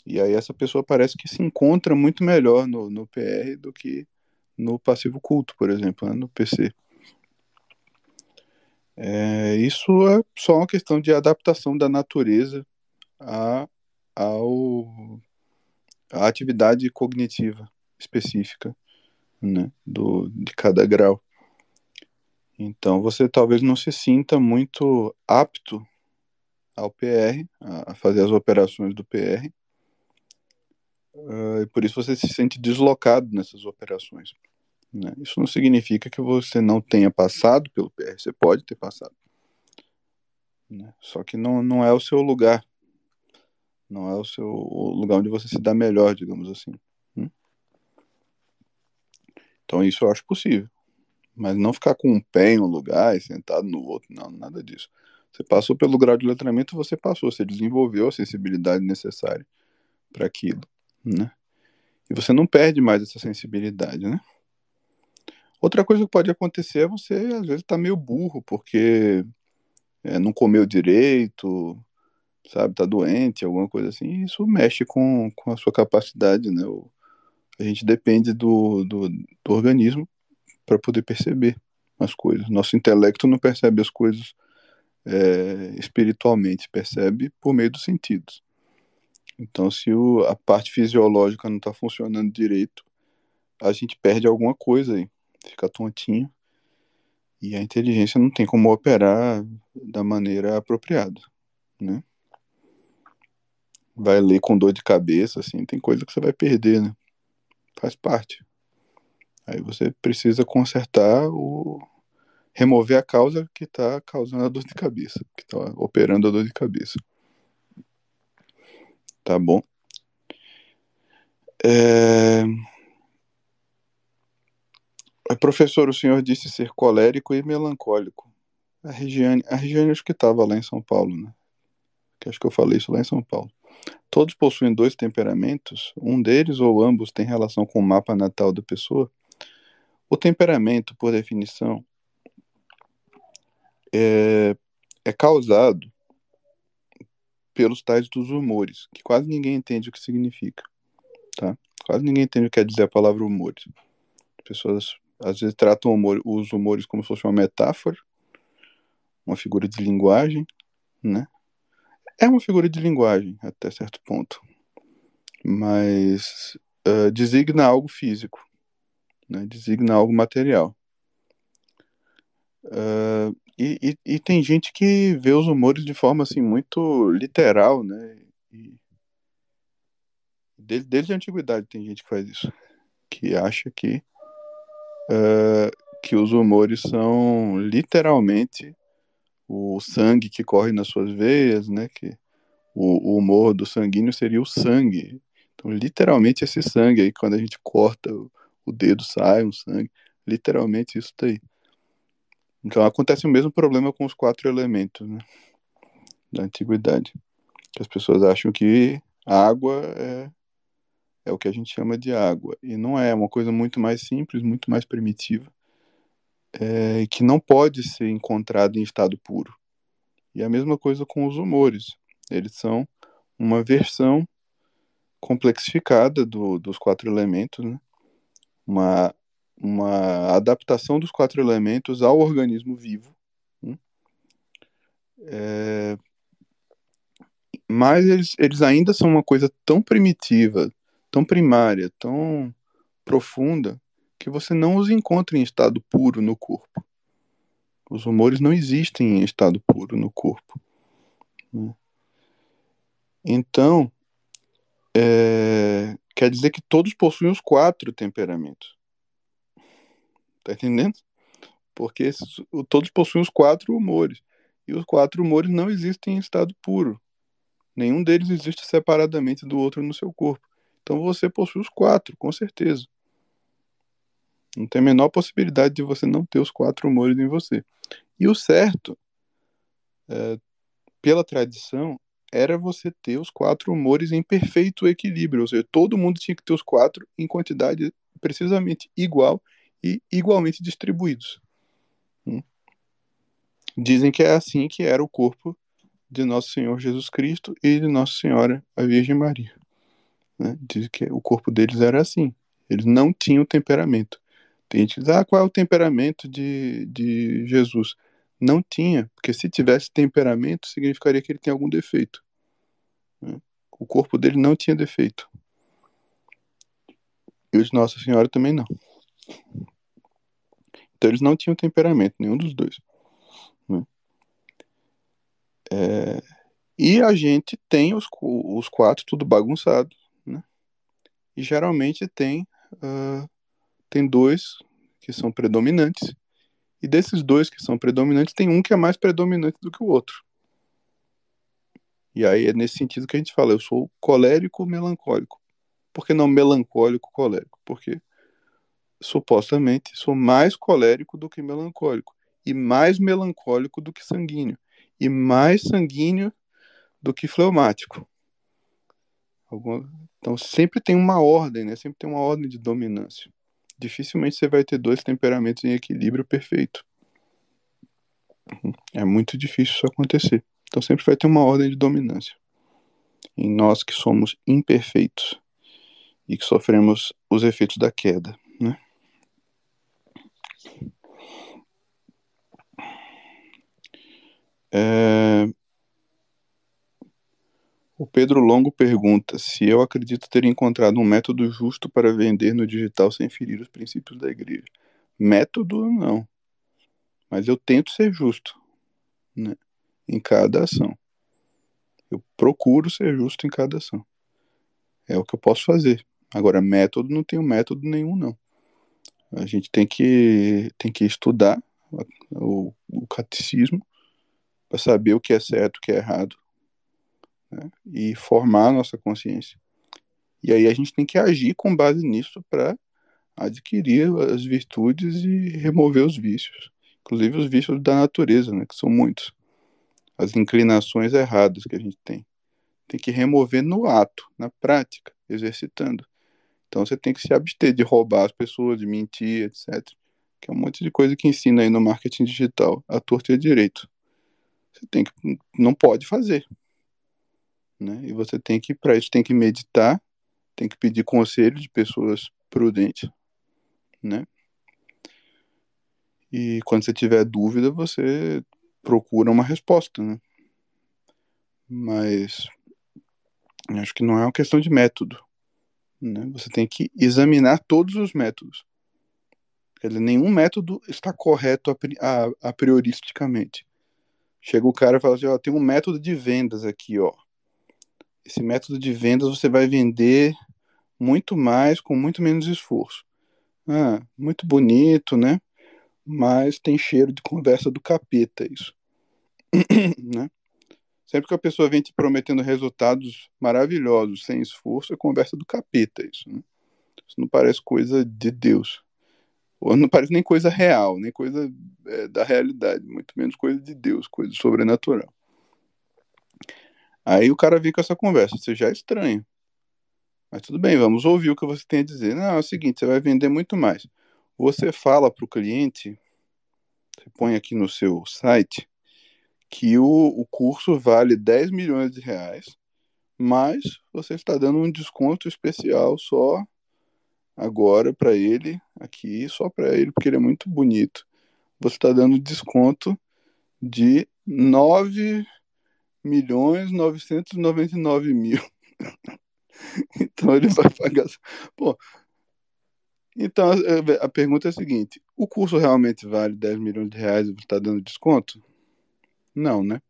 E aí essa pessoa parece que se encontra muito melhor no, no PR do que no passivo culto, por exemplo, né, no PC. É, isso é só uma questão de adaptação da natureza a, ao, a atividade cognitiva específica né, do, de cada grau. Então você talvez não se sinta muito apto ao PR, a fazer as operações do PR, uh, e por isso você se sente deslocado nessas operações. Né? Isso não significa que você não tenha passado pelo PR, você pode ter passado. Né? Só que não, não é o seu lugar. Não é o seu o lugar onde você se dá melhor, digamos assim. Hum? Então isso eu acho possível. Mas não ficar com um pé em um lugar e sentado no outro, não, nada disso. Você passou pelo grau de letramento, você passou, você desenvolveu a sensibilidade necessária para aquilo, né? E você não perde mais essa sensibilidade, né? Outra coisa que pode acontecer é você, às vezes, tá meio burro, porque é, não comeu direito, sabe, tá doente, alguma coisa assim, isso mexe com, com a sua capacidade, né? O, a gente depende do, do, do organismo para poder perceber as coisas. Nosso intelecto não percebe as coisas é, espiritualmente, percebe por meio dos sentidos. Então, se o, a parte fisiológica não está funcionando direito, a gente perde alguma coisa aí fica tontinho e a inteligência não tem como operar da maneira apropriada, né? Vai ler com dor de cabeça, assim, tem coisa que você vai perder, né? Faz parte. Aí você precisa consertar o remover a causa que está causando a dor de cabeça, que está operando a dor de cabeça. Tá bom? É... Professor, o senhor disse ser colérico e melancólico. A Regiane, a Regiane acho que estava lá em São Paulo, né? Acho que eu falei isso lá em São Paulo. Todos possuem dois temperamentos? Um deles ou ambos tem relação com o mapa natal da pessoa? O temperamento, por definição, é, é causado pelos tais dos humores, que quase ninguém entende o que significa, tá? Quase ninguém entende o que quer dizer a palavra humores. As pessoas às vezes tratam humor, os humores como se fosse uma metáfora, uma figura de linguagem, né? É uma figura de linguagem até certo ponto, mas uh, designa algo físico, né? designa algo material. Uh, e, e, e, tem gente que vê os humores de forma assim muito literal, né? E desde, desde a antiguidade tem gente que faz isso, que acha que uh, que os humores são literalmente o sangue que corre nas suas veias, né? Que o, o humor do sanguíneo seria o sangue. Então, literalmente esse sangue aí, quando a gente corta o, dedo, sai um sangue. Literalmente isso tá aí. Então acontece o mesmo problema com os quatro elementos, né? Da antiguidade. Que as pessoas acham que água é é o que a gente chama de água. E não é, é uma coisa muito mais simples, muito mais primitiva, é, que não pode ser encontrada em estado puro. E a mesma coisa com os humores. Eles são uma versão complexificada do, dos quatro elementos, né? uma, uma adaptação dos quatro elementos ao organismo vivo. Né? É... Mas eles, eles ainda são uma coisa tão primitiva, tão primária, tão profunda, que você não os encontra em estado puro no corpo. Os humores não existem em estado puro no corpo. Né? Então, é, quer dizer que todos possuem os quatro temperamentos. Tá entendendo? Porque esses, todos possuem os quatro humores. E os quatro humores não existem em estado puro. Nenhum deles existe separadamente do outro no seu corpo. Então você possui os quatro, com certeza. Não tem a menor possibilidade de você não ter os quatro humores em você. E o certo, é, pela tradição, era você ter os quatro humores em perfeito equilíbrio. Ou seja, todo mundo tinha que ter os quatro em quantidade precisamente igual e igualmente distribuídos. Hum. Dizem que é assim que era o corpo de Nosso Senhor Jesus Cristo e de Nossa Senhora a Virgem Maria. Né? Dizem que o corpo deles era assim. Eles não tinham temperamento. Tem gente que diz, ah, qual é o temperamento de, de Jesus? Não tinha, porque se tivesse temperamento, significaria que ele tem algum defeito. Né? O corpo dele não tinha defeito. E o de Nossa Senhora também não. Então eles não tinham temperamento, nenhum dos dois. Né? É... E a gente tem os, os quatro tudo bagunçado. Né? E geralmente tem uh, tem dois que são predominantes, e desses dois que são predominantes, tem um que é mais predominante do que o outro. E aí é nesse sentido que a gente fala, eu sou colérico melancólico. Por que não melancólico colérico? Porque supostamente sou mais colérico do que melancólico, e mais melancólico do que sanguíneo, e mais sanguíneo do que fleumático. Então sempre tem uma ordem, né? Sempre tem uma ordem de dominância dificilmente você vai ter dois temperamentos em equilíbrio perfeito. É muito difícil isso acontecer. Então sempre vai ter uma ordem de dominância. Em nós que somos imperfeitos e que sofremos os efeitos da queda, né? É... O Pedro Longo pergunta se eu acredito ter encontrado um método justo para vender no digital sem ferir os princípios da igreja. Método, não. Mas eu tento ser justo né, em cada ação. Eu procuro ser justo em cada ação. É o que eu posso fazer. Agora, método, não tenho método nenhum, não. A gente tem que, tem que estudar o, o catecismo para saber o que é certo, o que é errado né, e formar a nossa consciência. E aí a gente tem que agir com base nisso para adquirir as virtudes e remover os vícios, inclusive os vícios da natureza, né, que são muitos. As inclinações erradas que a gente tem. Tem que remover no ato, na prática, exercitando. Então você tem que se abster de roubar as pessoas, de mentir, etc. Que é um monte de coisa que ensina aí no marketing digital, a torta e a direito. Você tem que não pode fazer né? E você tem que, para isso, tem que meditar, tem que pedir conselho de pessoas prudentes, né? E quando você tiver dúvida, você procura uma resposta, né? Mas acho que não é uma questão de método, né? Você tem que examinar todos os métodos. Quer dizer, nenhum método está correto a, a, a prioristicamente. Chega o cara e fala assim, ó, tem um método de vendas aqui, ó esse método de vendas você vai vender muito mais com muito menos esforço. Ah, muito bonito, né? Mas tem cheiro de conversa do capeta isso. né? Sempre que a pessoa vem te prometendo resultados maravilhosos sem esforço, é conversa do capeta isso, né? Isso não parece coisa de Deus. Ou não parece nem coisa real, nem coisa é, da realidade, muito menos coisa de Deus, coisa sobrenatural. Aí o cara vem com essa conversa, você já é estranho. Mas tudo bem, vamos ouvir o que você tem a dizer. Não, é o seguinte, você vai vender muito mais. Você fala para o cliente, você põe aqui no seu site, que o, o curso vale 10 milhões de reais, mas você está dando um desconto especial só agora para ele, aqui, só para ele, porque ele é muito bonito. Você está dando desconto de 9 milhões 999 mil. então ele vai pagar. Pô, então a, a, pergunta é a seguinte: o curso realmente vale 10 milhões de reais e está dando desconto? Não, né?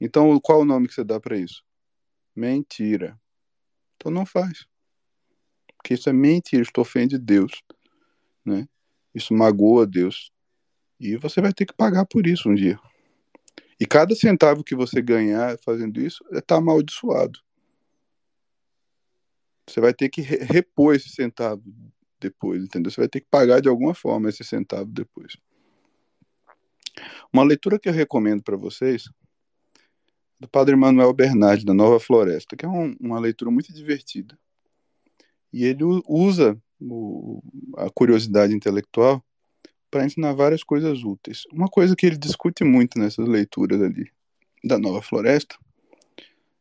Então qual o nome que você dá para isso? Mentira. Então não faz. Porque isso é mentira, isso ofende Deus. Né? Isso magoa Deus. E você vai ter que pagar por isso um dia. E cada centavo que você ganhar fazendo isso está amaldiçoado. Você vai ter que repor esse centavo depois, entendeu? Você vai ter que pagar de alguma forma esse centavo depois. Uma leitura que eu recomendo para vocês do Padre Manuel Bernardi, da Nova Floresta, que é um, uma leitura muito divertida. E ele usa o, a curiosidade intelectual para ensinar várias coisas úteis. Uma coisa que ele discute muito nessas leituras ali da Nova Floresta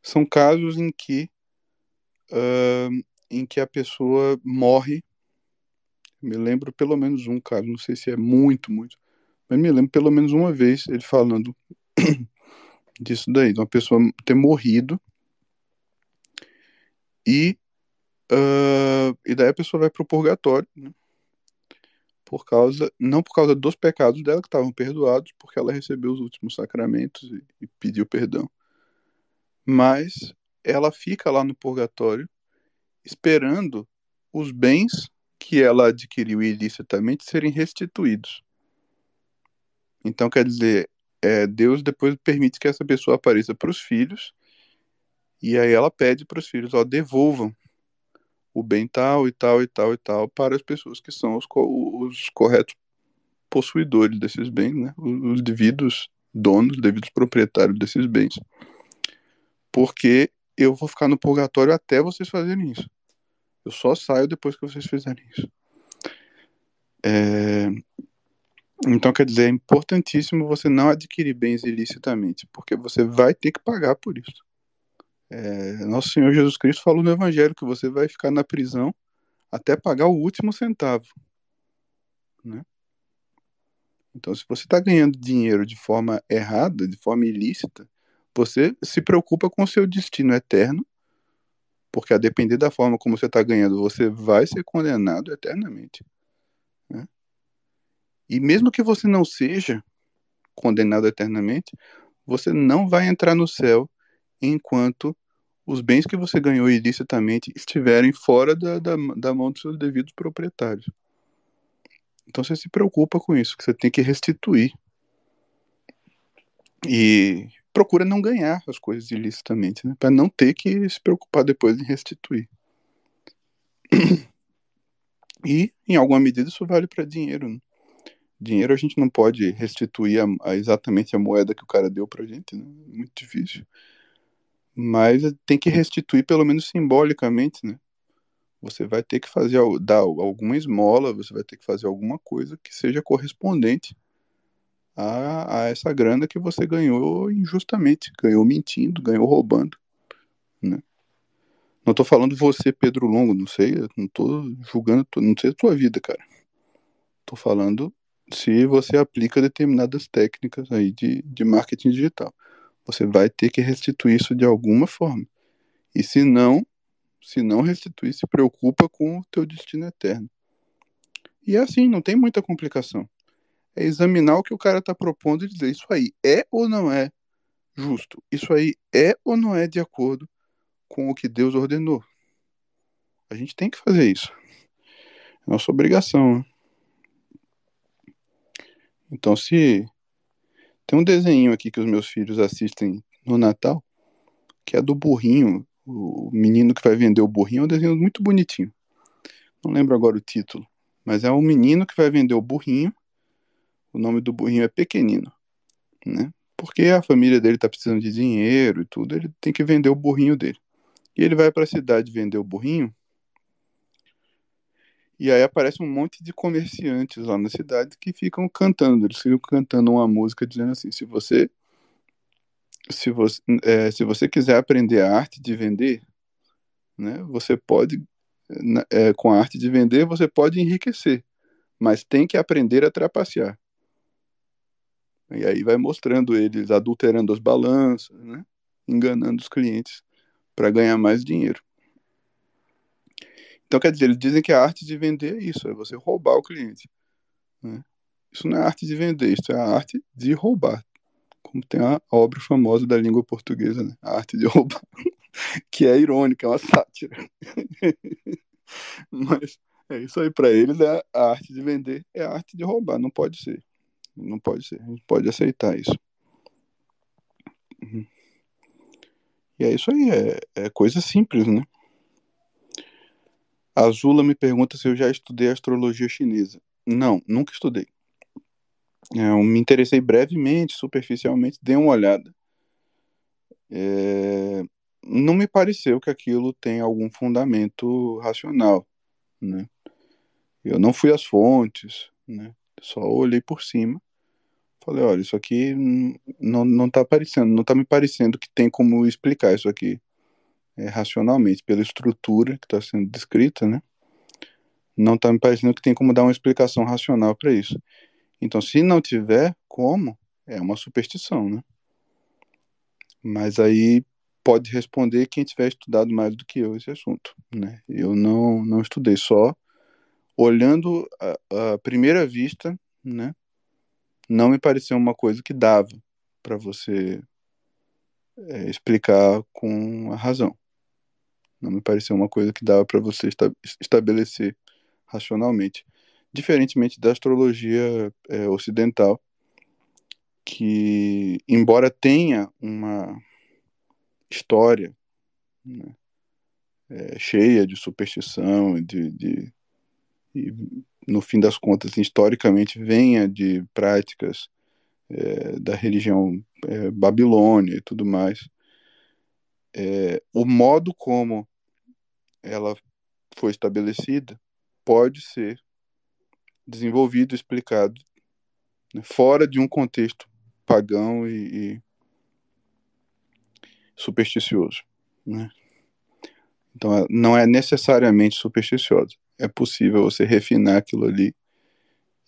são casos em que uh, em que a pessoa morre. Me lembro pelo menos um caso, não sei se é muito, muito, mas me lembro pelo menos uma vez ele falando disso daí, de uma pessoa ter morrido e uh, e daí a pessoa vai para o purgatório, né? Por causa não por causa dos pecados dela que estavam perdoados, porque ela recebeu os últimos sacramentos e, e pediu perdão, mas ela fica lá no purgatório esperando os bens que ela adquiriu ilicitamente serem restituídos. Então, quer dizer, é, Deus depois permite que essa pessoa apareça para os filhos, e aí ela pede para os filhos, ó, devolvam o bem tal e tal e tal e tal para as pessoas que são os, os corretos possuidores desses bens, né? os devidos donos, devidos proprietários desses bens. Porque eu vou ficar no purgatório até vocês fazerem isso. Eu só saio depois que vocês fizerem isso. É... Então, quer dizer, é importantíssimo você não adquirir bens ilicitamente, porque você vai ter que pagar por isso. É... Nosso Senhor Jesus Cristo falou no Evangelho que você vai ficar na prisão até pagar o último centavo. Né? Então, se você está ganhando dinheiro de forma errada, de forma ilícita, você se preocupa com o seu destino eterno porque a depender da forma como você está ganhando, você vai ser condenado eternamente. Né? E mesmo que você não seja condenado eternamente, você não vai entrar no céu enquanto os bens que você ganhou ilicitamente estiverem fora da, da, da mão dos seus devidos proprietários. Então você se preocupa com isso, que você tem que restituir. E procura não ganhar as coisas ilicitamente, né? Para não ter que se preocupar depois em restituir. E, em alguma medida, isso vale para dinheiro. Né? Dinheiro a gente não pode restituir a, a exatamente a moeda que o cara deu para gente, né? Muito difícil. Mas tem que restituir pelo menos simbolicamente, né? Você vai ter que fazer dar alguma esmola, você vai ter que fazer alguma coisa que seja correspondente a, a essa grana que você ganhou injustamente, ganhou mentindo, ganhou roubando, né? Não tô falando você, Pedro Longo, não sei, não tô julgando, não sei a tua vida, cara. Tô falando se você aplica determinadas técnicas aí de, de marketing digital. Você vai ter que restituir isso de alguma forma. E se não, se não restituir, se preocupa com o teu destino eterno. E é assim, não tem muita complicação é examinar o que o cara está propondo e dizer isso aí é ou não é justo? Isso aí é ou não é de acordo com o que Deus ordenou? A gente tem que fazer isso. É nossa obrigação. Né? Então, se tem um desenho aqui que os meus filhos assistem no Natal, que é do burrinho, o menino que vai vender o burrinho, é um desenho muito bonitinho. Não lembro agora o título, mas é um menino que vai vender o burrinho o nome do burrinho é pequenino, né? Porque a família dele tá precisando de dinheiro e tudo, ele tem que vender o burrinho dele. E ele vai para a cidade vender o burrinho. E aí aparece um monte de comerciantes lá na cidade que ficam cantando, eles ficam cantando uma música dizendo assim: se você se você, é, se você quiser aprender a arte de vender, né, você pode, é, com a arte de vender, você pode enriquecer, mas tem que aprender a trapacear. E aí vai mostrando eles adulterando as balanças, né, enganando os clientes para ganhar mais dinheiro. Então, quer dizer, eles dizem que a arte de vender é isso, é você roubar o cliente. Né? Isso não é arte de vender, isso é a arte de roubar. Como tem a obra famosa da língua portuguesa, né? A arte de roubar, que é irônica, é uma sátira. Mas é isso aí, para eles é a arte de vender, é a arte de roubar, não pode ser. Não pode ser, a gente pode aceitar isso. Uhum. E é isso aí, é, é coisa simples, né? A Zula me pergunta se eu já estudei astrologia chinesa. Não, nunca estudei. É, eu me interessei brevemente, superficialmente, dei uma olhada. É, não me pareceu que aquilo tem algum fundamento racional, né? Eu não fui às fontes, né? Só olhei por cima. Falei, olha, isso aqui não, não tá aparecendo, não tá me parecendo que tem como explicar isso aqui é, racionalmente, pela estrutura que está sendo descrita, né? Não está me parecendo que tem como dar uma explicação racional para isso. Então, se não tiver como, é uma superstição, né? Mas aí pode responder quem tiver estudado mais do que eu esse assunto, né? Eu não, não estudei, só olhando a, a primeira vista, né? Não me pareceu uma coisa que dava para você é, explicar com a razão. Não me pareceu uma coisa que dava para você esta estabelecer racionalmente. Diferentemente da astrologia é, ocidental, que, embora tenha uma história né, é, cheia de superstição, de, de e, no fim das contas, historicamente, venha de práticas é, da religião é, babilônia e tudo mais, é, o modo como ela foi estabelecida pode ser desenvolvido, explicado, né, fora de um contexto pagão e, e supersticioso. Né? Então, não é necessariamente supersticiosa. É possível você refinar aquilo ali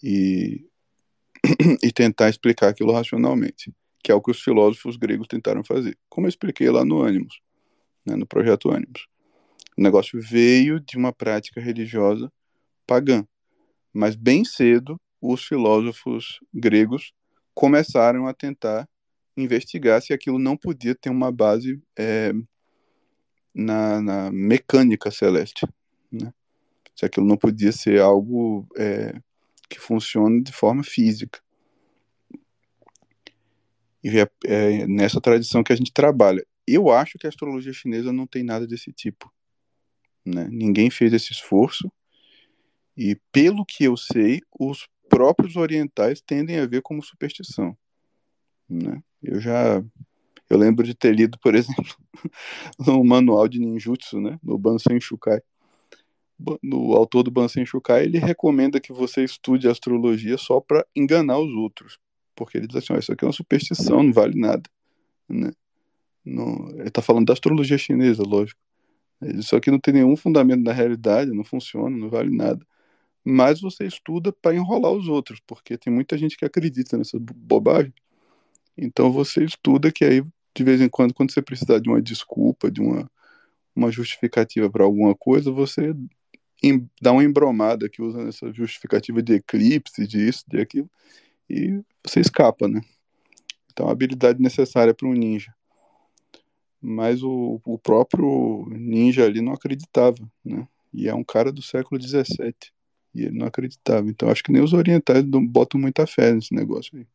e, e tentar explicar aquilo racionalmente, que é o que os filósofos gregos tentaram fazer. Como eu expliquei lá no Ânimos, né, no projeto Ânimos. O negócio veio de uma prática religiosa pagã. Mas bem cedo, os filósofos gregos começaram a tentar investigar se aquilo não podia ter uma base é, na, na, mecânica celeste. Né? Se aquilo não podia ser algo é, que funcione de forma física. E é, é nessa tradição que a gente trabalha. Eu acho que a astrologia chinesa não tem nada desse tipo. Né? Ninguém fez esse esforço. E pelo que eu sei, os próprios orientais tendem a ver como superstição. Né? Eu já eu lembro de ter lido, por exemplo, no manual de ninjutsu, né, no Bansen Shukai. No autor do Bansen Shukai, ele recomenda que você estude astrologia só para enganar os outros, porque ele diz assim, isso aqui é uma superstição, não vale nada, né? Não, ele está falando da astrologia chinesa, lógico. Isso aqui não tem nenhum fundamento na realidade, não funciona, não vale nada. Mas você estuda para enrolar os outros, porque tem muita gente que acredita nessa bobagem. Então você estuda que aí, de vez em quando, quando você precisar de uma desculpa, de uma, uma justificativa para alguma coisa, você dá uma embromada que usa essa justificativa de eclipse, de isso, de aquilo, e você escapa, né? Então, a habilidade necessária para um ninja mas o, o próprio ninja ali não acreditava, né? E é um cara do século XVII, e ele não acreditava. Então acho que nem os orientais botam muita fé nesse negócio aí.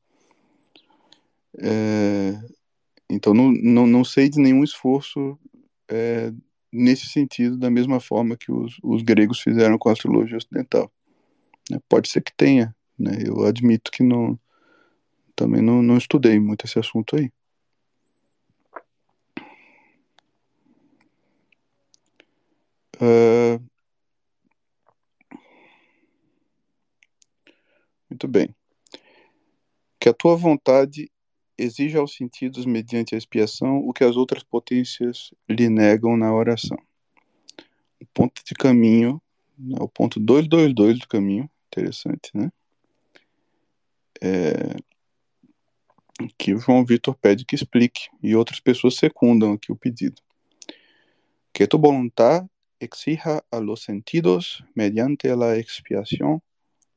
É, então não, não, não sei de nenhum esforço é, nesse sentido, da mesma forma que os, os gregos fizeram com a astrologia ocidental. Né? Pode ser que tenha, né? Eu admito que não, também não, não estudei muito esse assunto aí. Uh... Muito bem. Que a tua vontade exige aos sentidos, mediante a expiação, o que as outras potências lhe negam na oração. O ponto de caminho, né, o ponto 222 do caminho, interessante, né? É, que o João Vitor pede que explique, e outras pessoas secundam aqui o pedido. Que tu voluntad exija a los sentidos, mediante la expiación,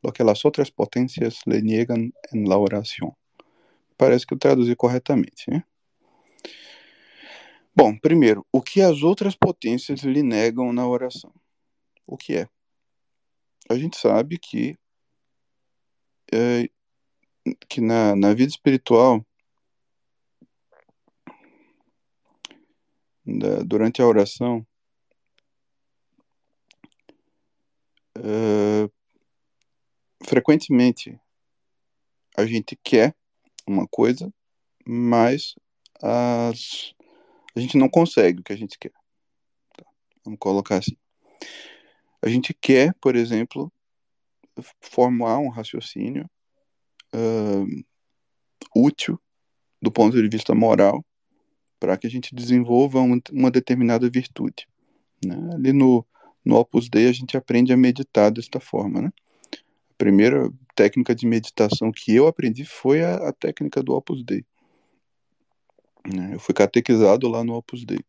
lo que las otras potencias le niegan en la oración. Parece que eu traduzi corretamente, né? Bom, primeiro, o que as outras potências lhe negam na oração? O que é? A gente sabe que é, que na, na vida espiritual, da, durante a oração, uh, frequentemente a gente quer uma coisa, mas as, a gente não consegue o que a gente quer. Tá? Vamos colocar assim. A gente quer, por exemplo, formar um raciocínio uh, útil do ponto de vista moral para que a gente desenvolva um, uma determinada virtude. Né? Ali no, no Opus Dei a gente aprende a meditar desta forma. Né? A primeira técnica de meditação que eu aprendi foi a, a técnica do Opus Dei. Né? Eu fui catequizado lá no Opus Dei.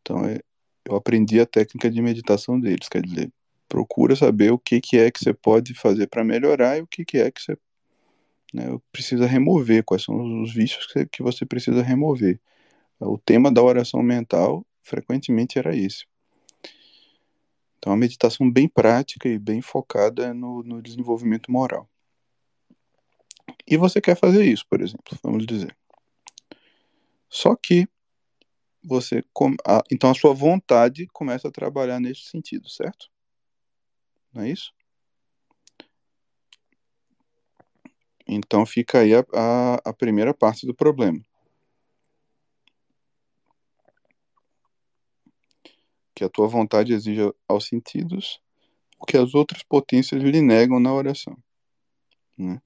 Então é, eu aprendi a técnica de meditação deles, quer dizer, procura saber o que, que é que você pode fazer para melhorar e o que, que é que você né, precisa remover, quais são os vícios que, você precisa remover. O tema da oração mental frequentemente era esse. Então, a meditação bem prática e bem focada no, no desenvolvimento moral. E você quer fazer isso, por exemplo, vamos dizer. Só que você. Então, a sua vontade começa a trabalhar nesse sentido, certo? Não é isso? Então fica aí a, a, a primeira parte do problema. Que a tua vontade exija aos sentidos o que as outras potências lhe negam na oração. Né?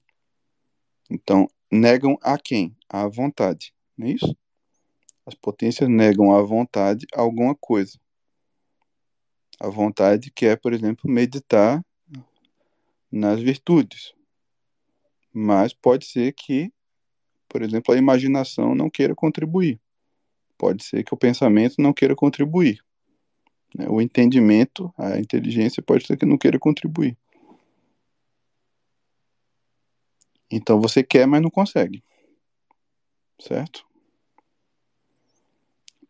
Então, negam a quem? A vontade, não é isso? As potências negam à vontade alguma coisa. A vontade quer, por exemplo, meditar nas virtudes, mas pode ser que, por exemplo, a imaginação não queira contribuir. Pode ser que o pensamento não queira contribuir. Né? O entendimento, a inteligência pode ser que não queira contribuir. Então você quer, mas não consegue. Certo?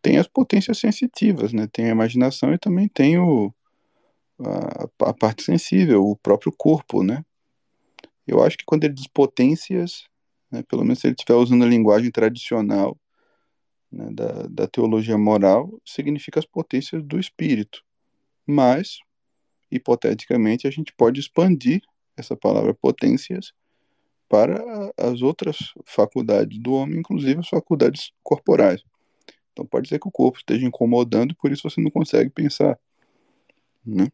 Tem as potências sensitivas, né? Tem a imaginação e também tem o, a, a parte sensível, o próprio corpo, né? Eu acho que quando ele diz potências, né, pelo menos se ele estiver usando a linguagem tradicional né, da, da teologia moral, significa as potências do espírito. Mas, hipoteticamente, a gente pode expandir essa palavra potências para as outras faculdades do homem, inclusive as faculdades corporais. Então pode ser que o corpo esteja incomodando e por isso você não consegue pensar. Né?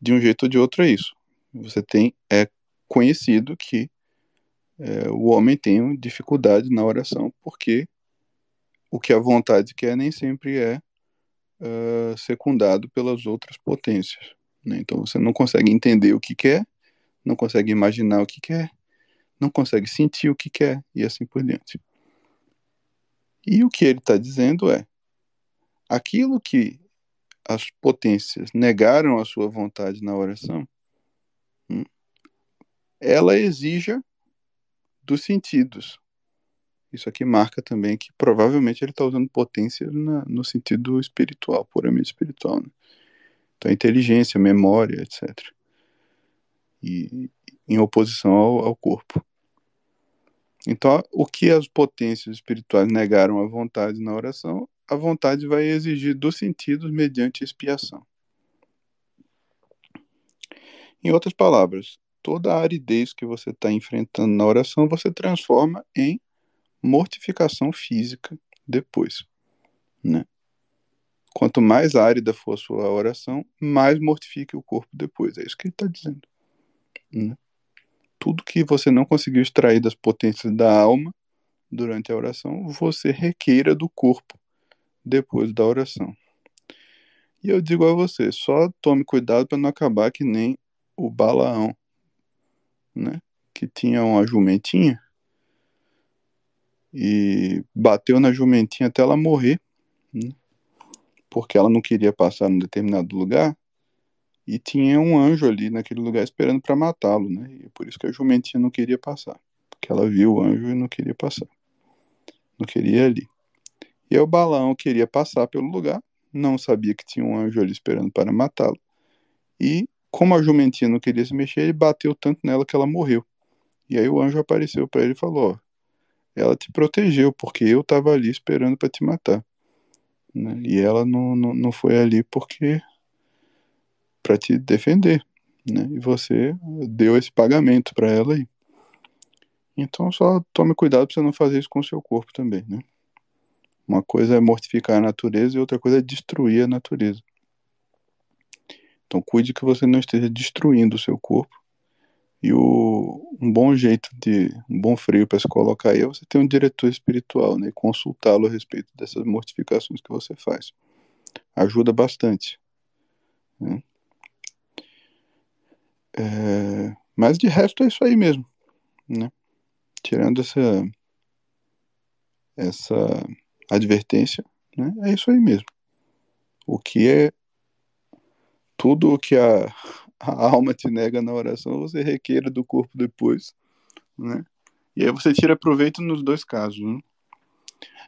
De um jeito ou de outro é isso você tem é conhecido que é, o homem tem dificuldade na oração porque o que a vontade quer nem sempre é uh, secundado pelas outras potências. Né? Então você não consegue entender o que quer, não consegue imaginar o que quer, não consegue sentir o que quer e assim por diante. E o que ele está dizendo é: aquilo que as potências negaram a sua vontade na oração, ela exija dos sentidos. Isso aqui marca também que provavelmente ele está usando potência na, no sentido espiritual, puramente espiritual. Né? Então, inteligência, memória, etc. E em oposição ao, ao corpo. Então, o que as potências espirituais negaram à vontade na oração, a vontade vai exigir dos sentidos mediante expiação. Em outras palavras, toda a aridez que você está enfrentando na oração, você transforma em mortificação física depois. Né? Quanto mais árida for a sua oração, mais mortifique o corpo depois. É isso que ele está dizendo. Né? tudo que você não conseguiu extrair das potências da alma durante a oração, você requeira do corpo depois da oração. E eu digo a você, só tome cuidado para não acabar que nem o Balaão, né? Que tinha uma jumentinha e bateu na jumentinha até ela morrer, né? porque ela não queria passar num determinado lugar e tinha um anjo ali naquele lugar esperando para matá-lo, né? E é por isso que a jumentinha não queria passar, porque ela viu o anjo e não queria passar, não queria ali. E o Balaão queria passar pelo lugar, não sabia que tinha um anjo ali esperando para matá-lo. E como a jumentinha não queria se mexer, ele bateu tanto nela que ela morreu. E aí o anjo apareceu para ele e falou: ó, ela te protegeu porque eu estava ali esperando para te matar. Né? E ela não, não, não foi ali porque para te defender, né? E você deu esse pagamento para ela aí. Então só tome cuidado para você não fazer isso com o seu corpo também, né? Uma coisa é mortificar a natureza e outra coisa é destruir a natureza. Então cuide que você não esteja destruindo o seu corpo. E o, um bom jeito de, um bom freio para se colocar aí é você ter um diretor espiritual, né? E consultá-lo a respeito dessas mortificações que você faz. Ajuda bastante. Né? É, mas de resto é isso aí mesmo, né? Tirando essa, essa advertência, né? É isso aí mesmo. O que é tudo o que a, a alma te nega na oração, você requeira do corpo depois, né? E aí você tira proveito nos dois casos, né?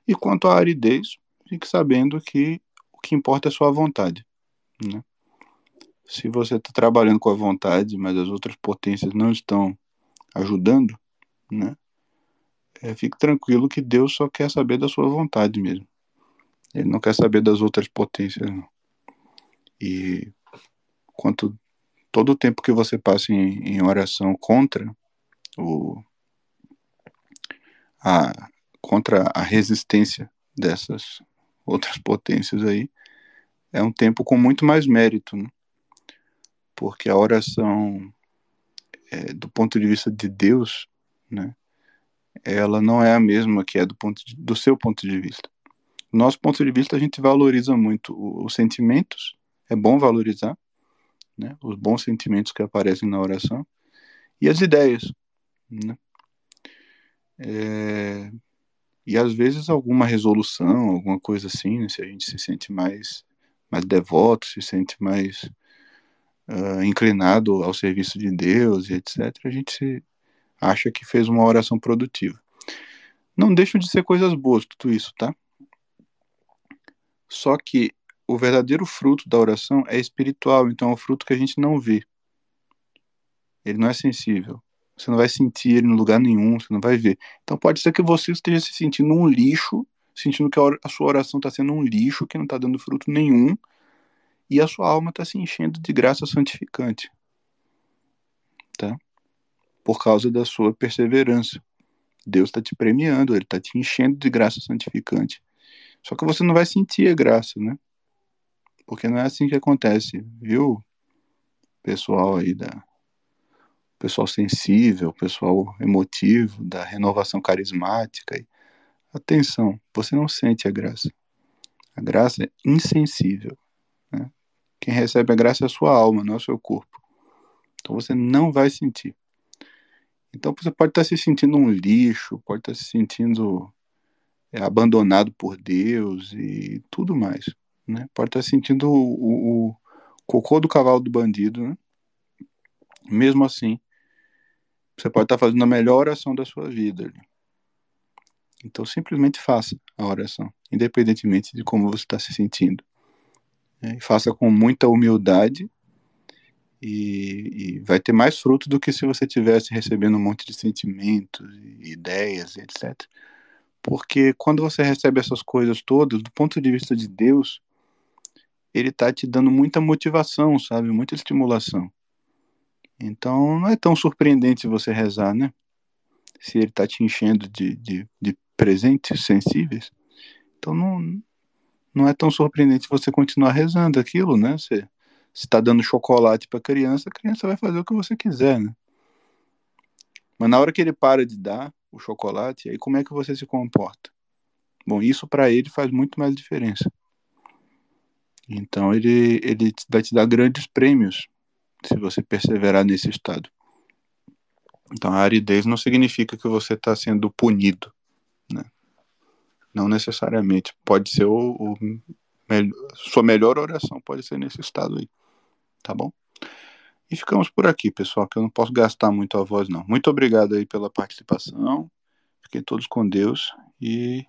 E quanto à aridez, fique sabendo que o que importa é a sua vontade, né? Se você está trabalhando com a vontade, mas as outras potências não estão ajudando, né? É, fique tranquilo que Deus só quer saber da sua vontade mesmo. Ele não quer saber das outras potências, não. E quanto todo o tempo que você passa em, em oração contra o a contra a resistência dessas outras potências aí é um tempo com muito mais mérito, né? porque a oração é, do ponto de vista de Deus, né? Ela não é a mesma que é do ponto de, do seu ponto de vista. Do nosso ponto de vista, a gente valoriza muito os sentimentos, é bom valorizar, né, os bons sentimentos que aparecem na oração e as ideias, né? É, e às vezes alguma resolução, alguma coisa assim, né, se a gente se sente mais mais devoto, se sente mais uh, inclinado ao serviço de Deus e etc, a gente acha que fez uma oração produtiva. Não deixam de ser coisas boas tudo isso, tá? Só que o verdadeiro fruto da oração é espiritual, então é o fruto que a gente não vê. Ele não é sensível. Você não vai sentir ele em lugar nenhum, você não vai ver. Então pode ser que você esteja se sentindo um lixo, sentindo que a sua oração está sendo um lixo, que não está dando fruto nenhum, e a sua alma está se enchendo de graça santificante. Tá? Por causa da sua perseverança. Deus está te premiando, ele está te enchendo de graça santificante. Só que você não vai sentir a graça, né? Porque não é assim que acontece, viu? Pessoal aí da pessoal sensível, pessoal emotivo, da renovação carismática. Atenção, você não sente a graça. A graça é insensível. Né? Quem recebe a graça é a sua alma, não é o seu corpo. Então você não vai sentir. Então você pode estar se sentindo um lixo, pode estar se sentindo é, abandonado por Deus e tudo mais né? Pode estar sentindo o, o, o cocô do cavalo do bandido, né? Mesmo assim, você pode estar fazendo a melhor oração da sua vida. Então, simplesmente faça a oração, independentemente de como você está se sentindo. É, e faça com muita humildade e, e, vai ter mais fruto do que se você tivesse recebendo um monte de sentimentos, ideias, etc. Porque quando você recebe essas coisas todas, do ponto de vista de Deus, ele tá te dando muita motivação, sabe? Muita estimulação. Então não é tão surpreendente você rezar, né? Se ele tá te enchendo de, de, de presentes sensíveis. Então não, não é tão surpreendente você continuar rezando aquilo, né? Você está dando chocolate para criança, a criança vai fazer o que você quiser, né? Mas na hora que ele para de dar o chocolate, aí como é que você se comporta? Bom, isso para ele faz muito mais diferença. Então ele, ele vai te dar grandes prêmios se você perseverar nesse estado. Então a aridez não significa que você está sendo punido, né? Não necessariamente. Pode ser o, o sua melhor oração pode ser nesse estado aí, tá bom? E ficamos por aqui, pessoal, que eu não posso gastar muito a voz não. Muito obrigado aí pela participação. Fiquem todos com Deus e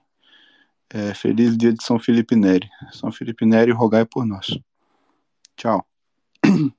é, feliz dia de São Felipe Neri. São Felipe Neri, rogai por nós. Tchau.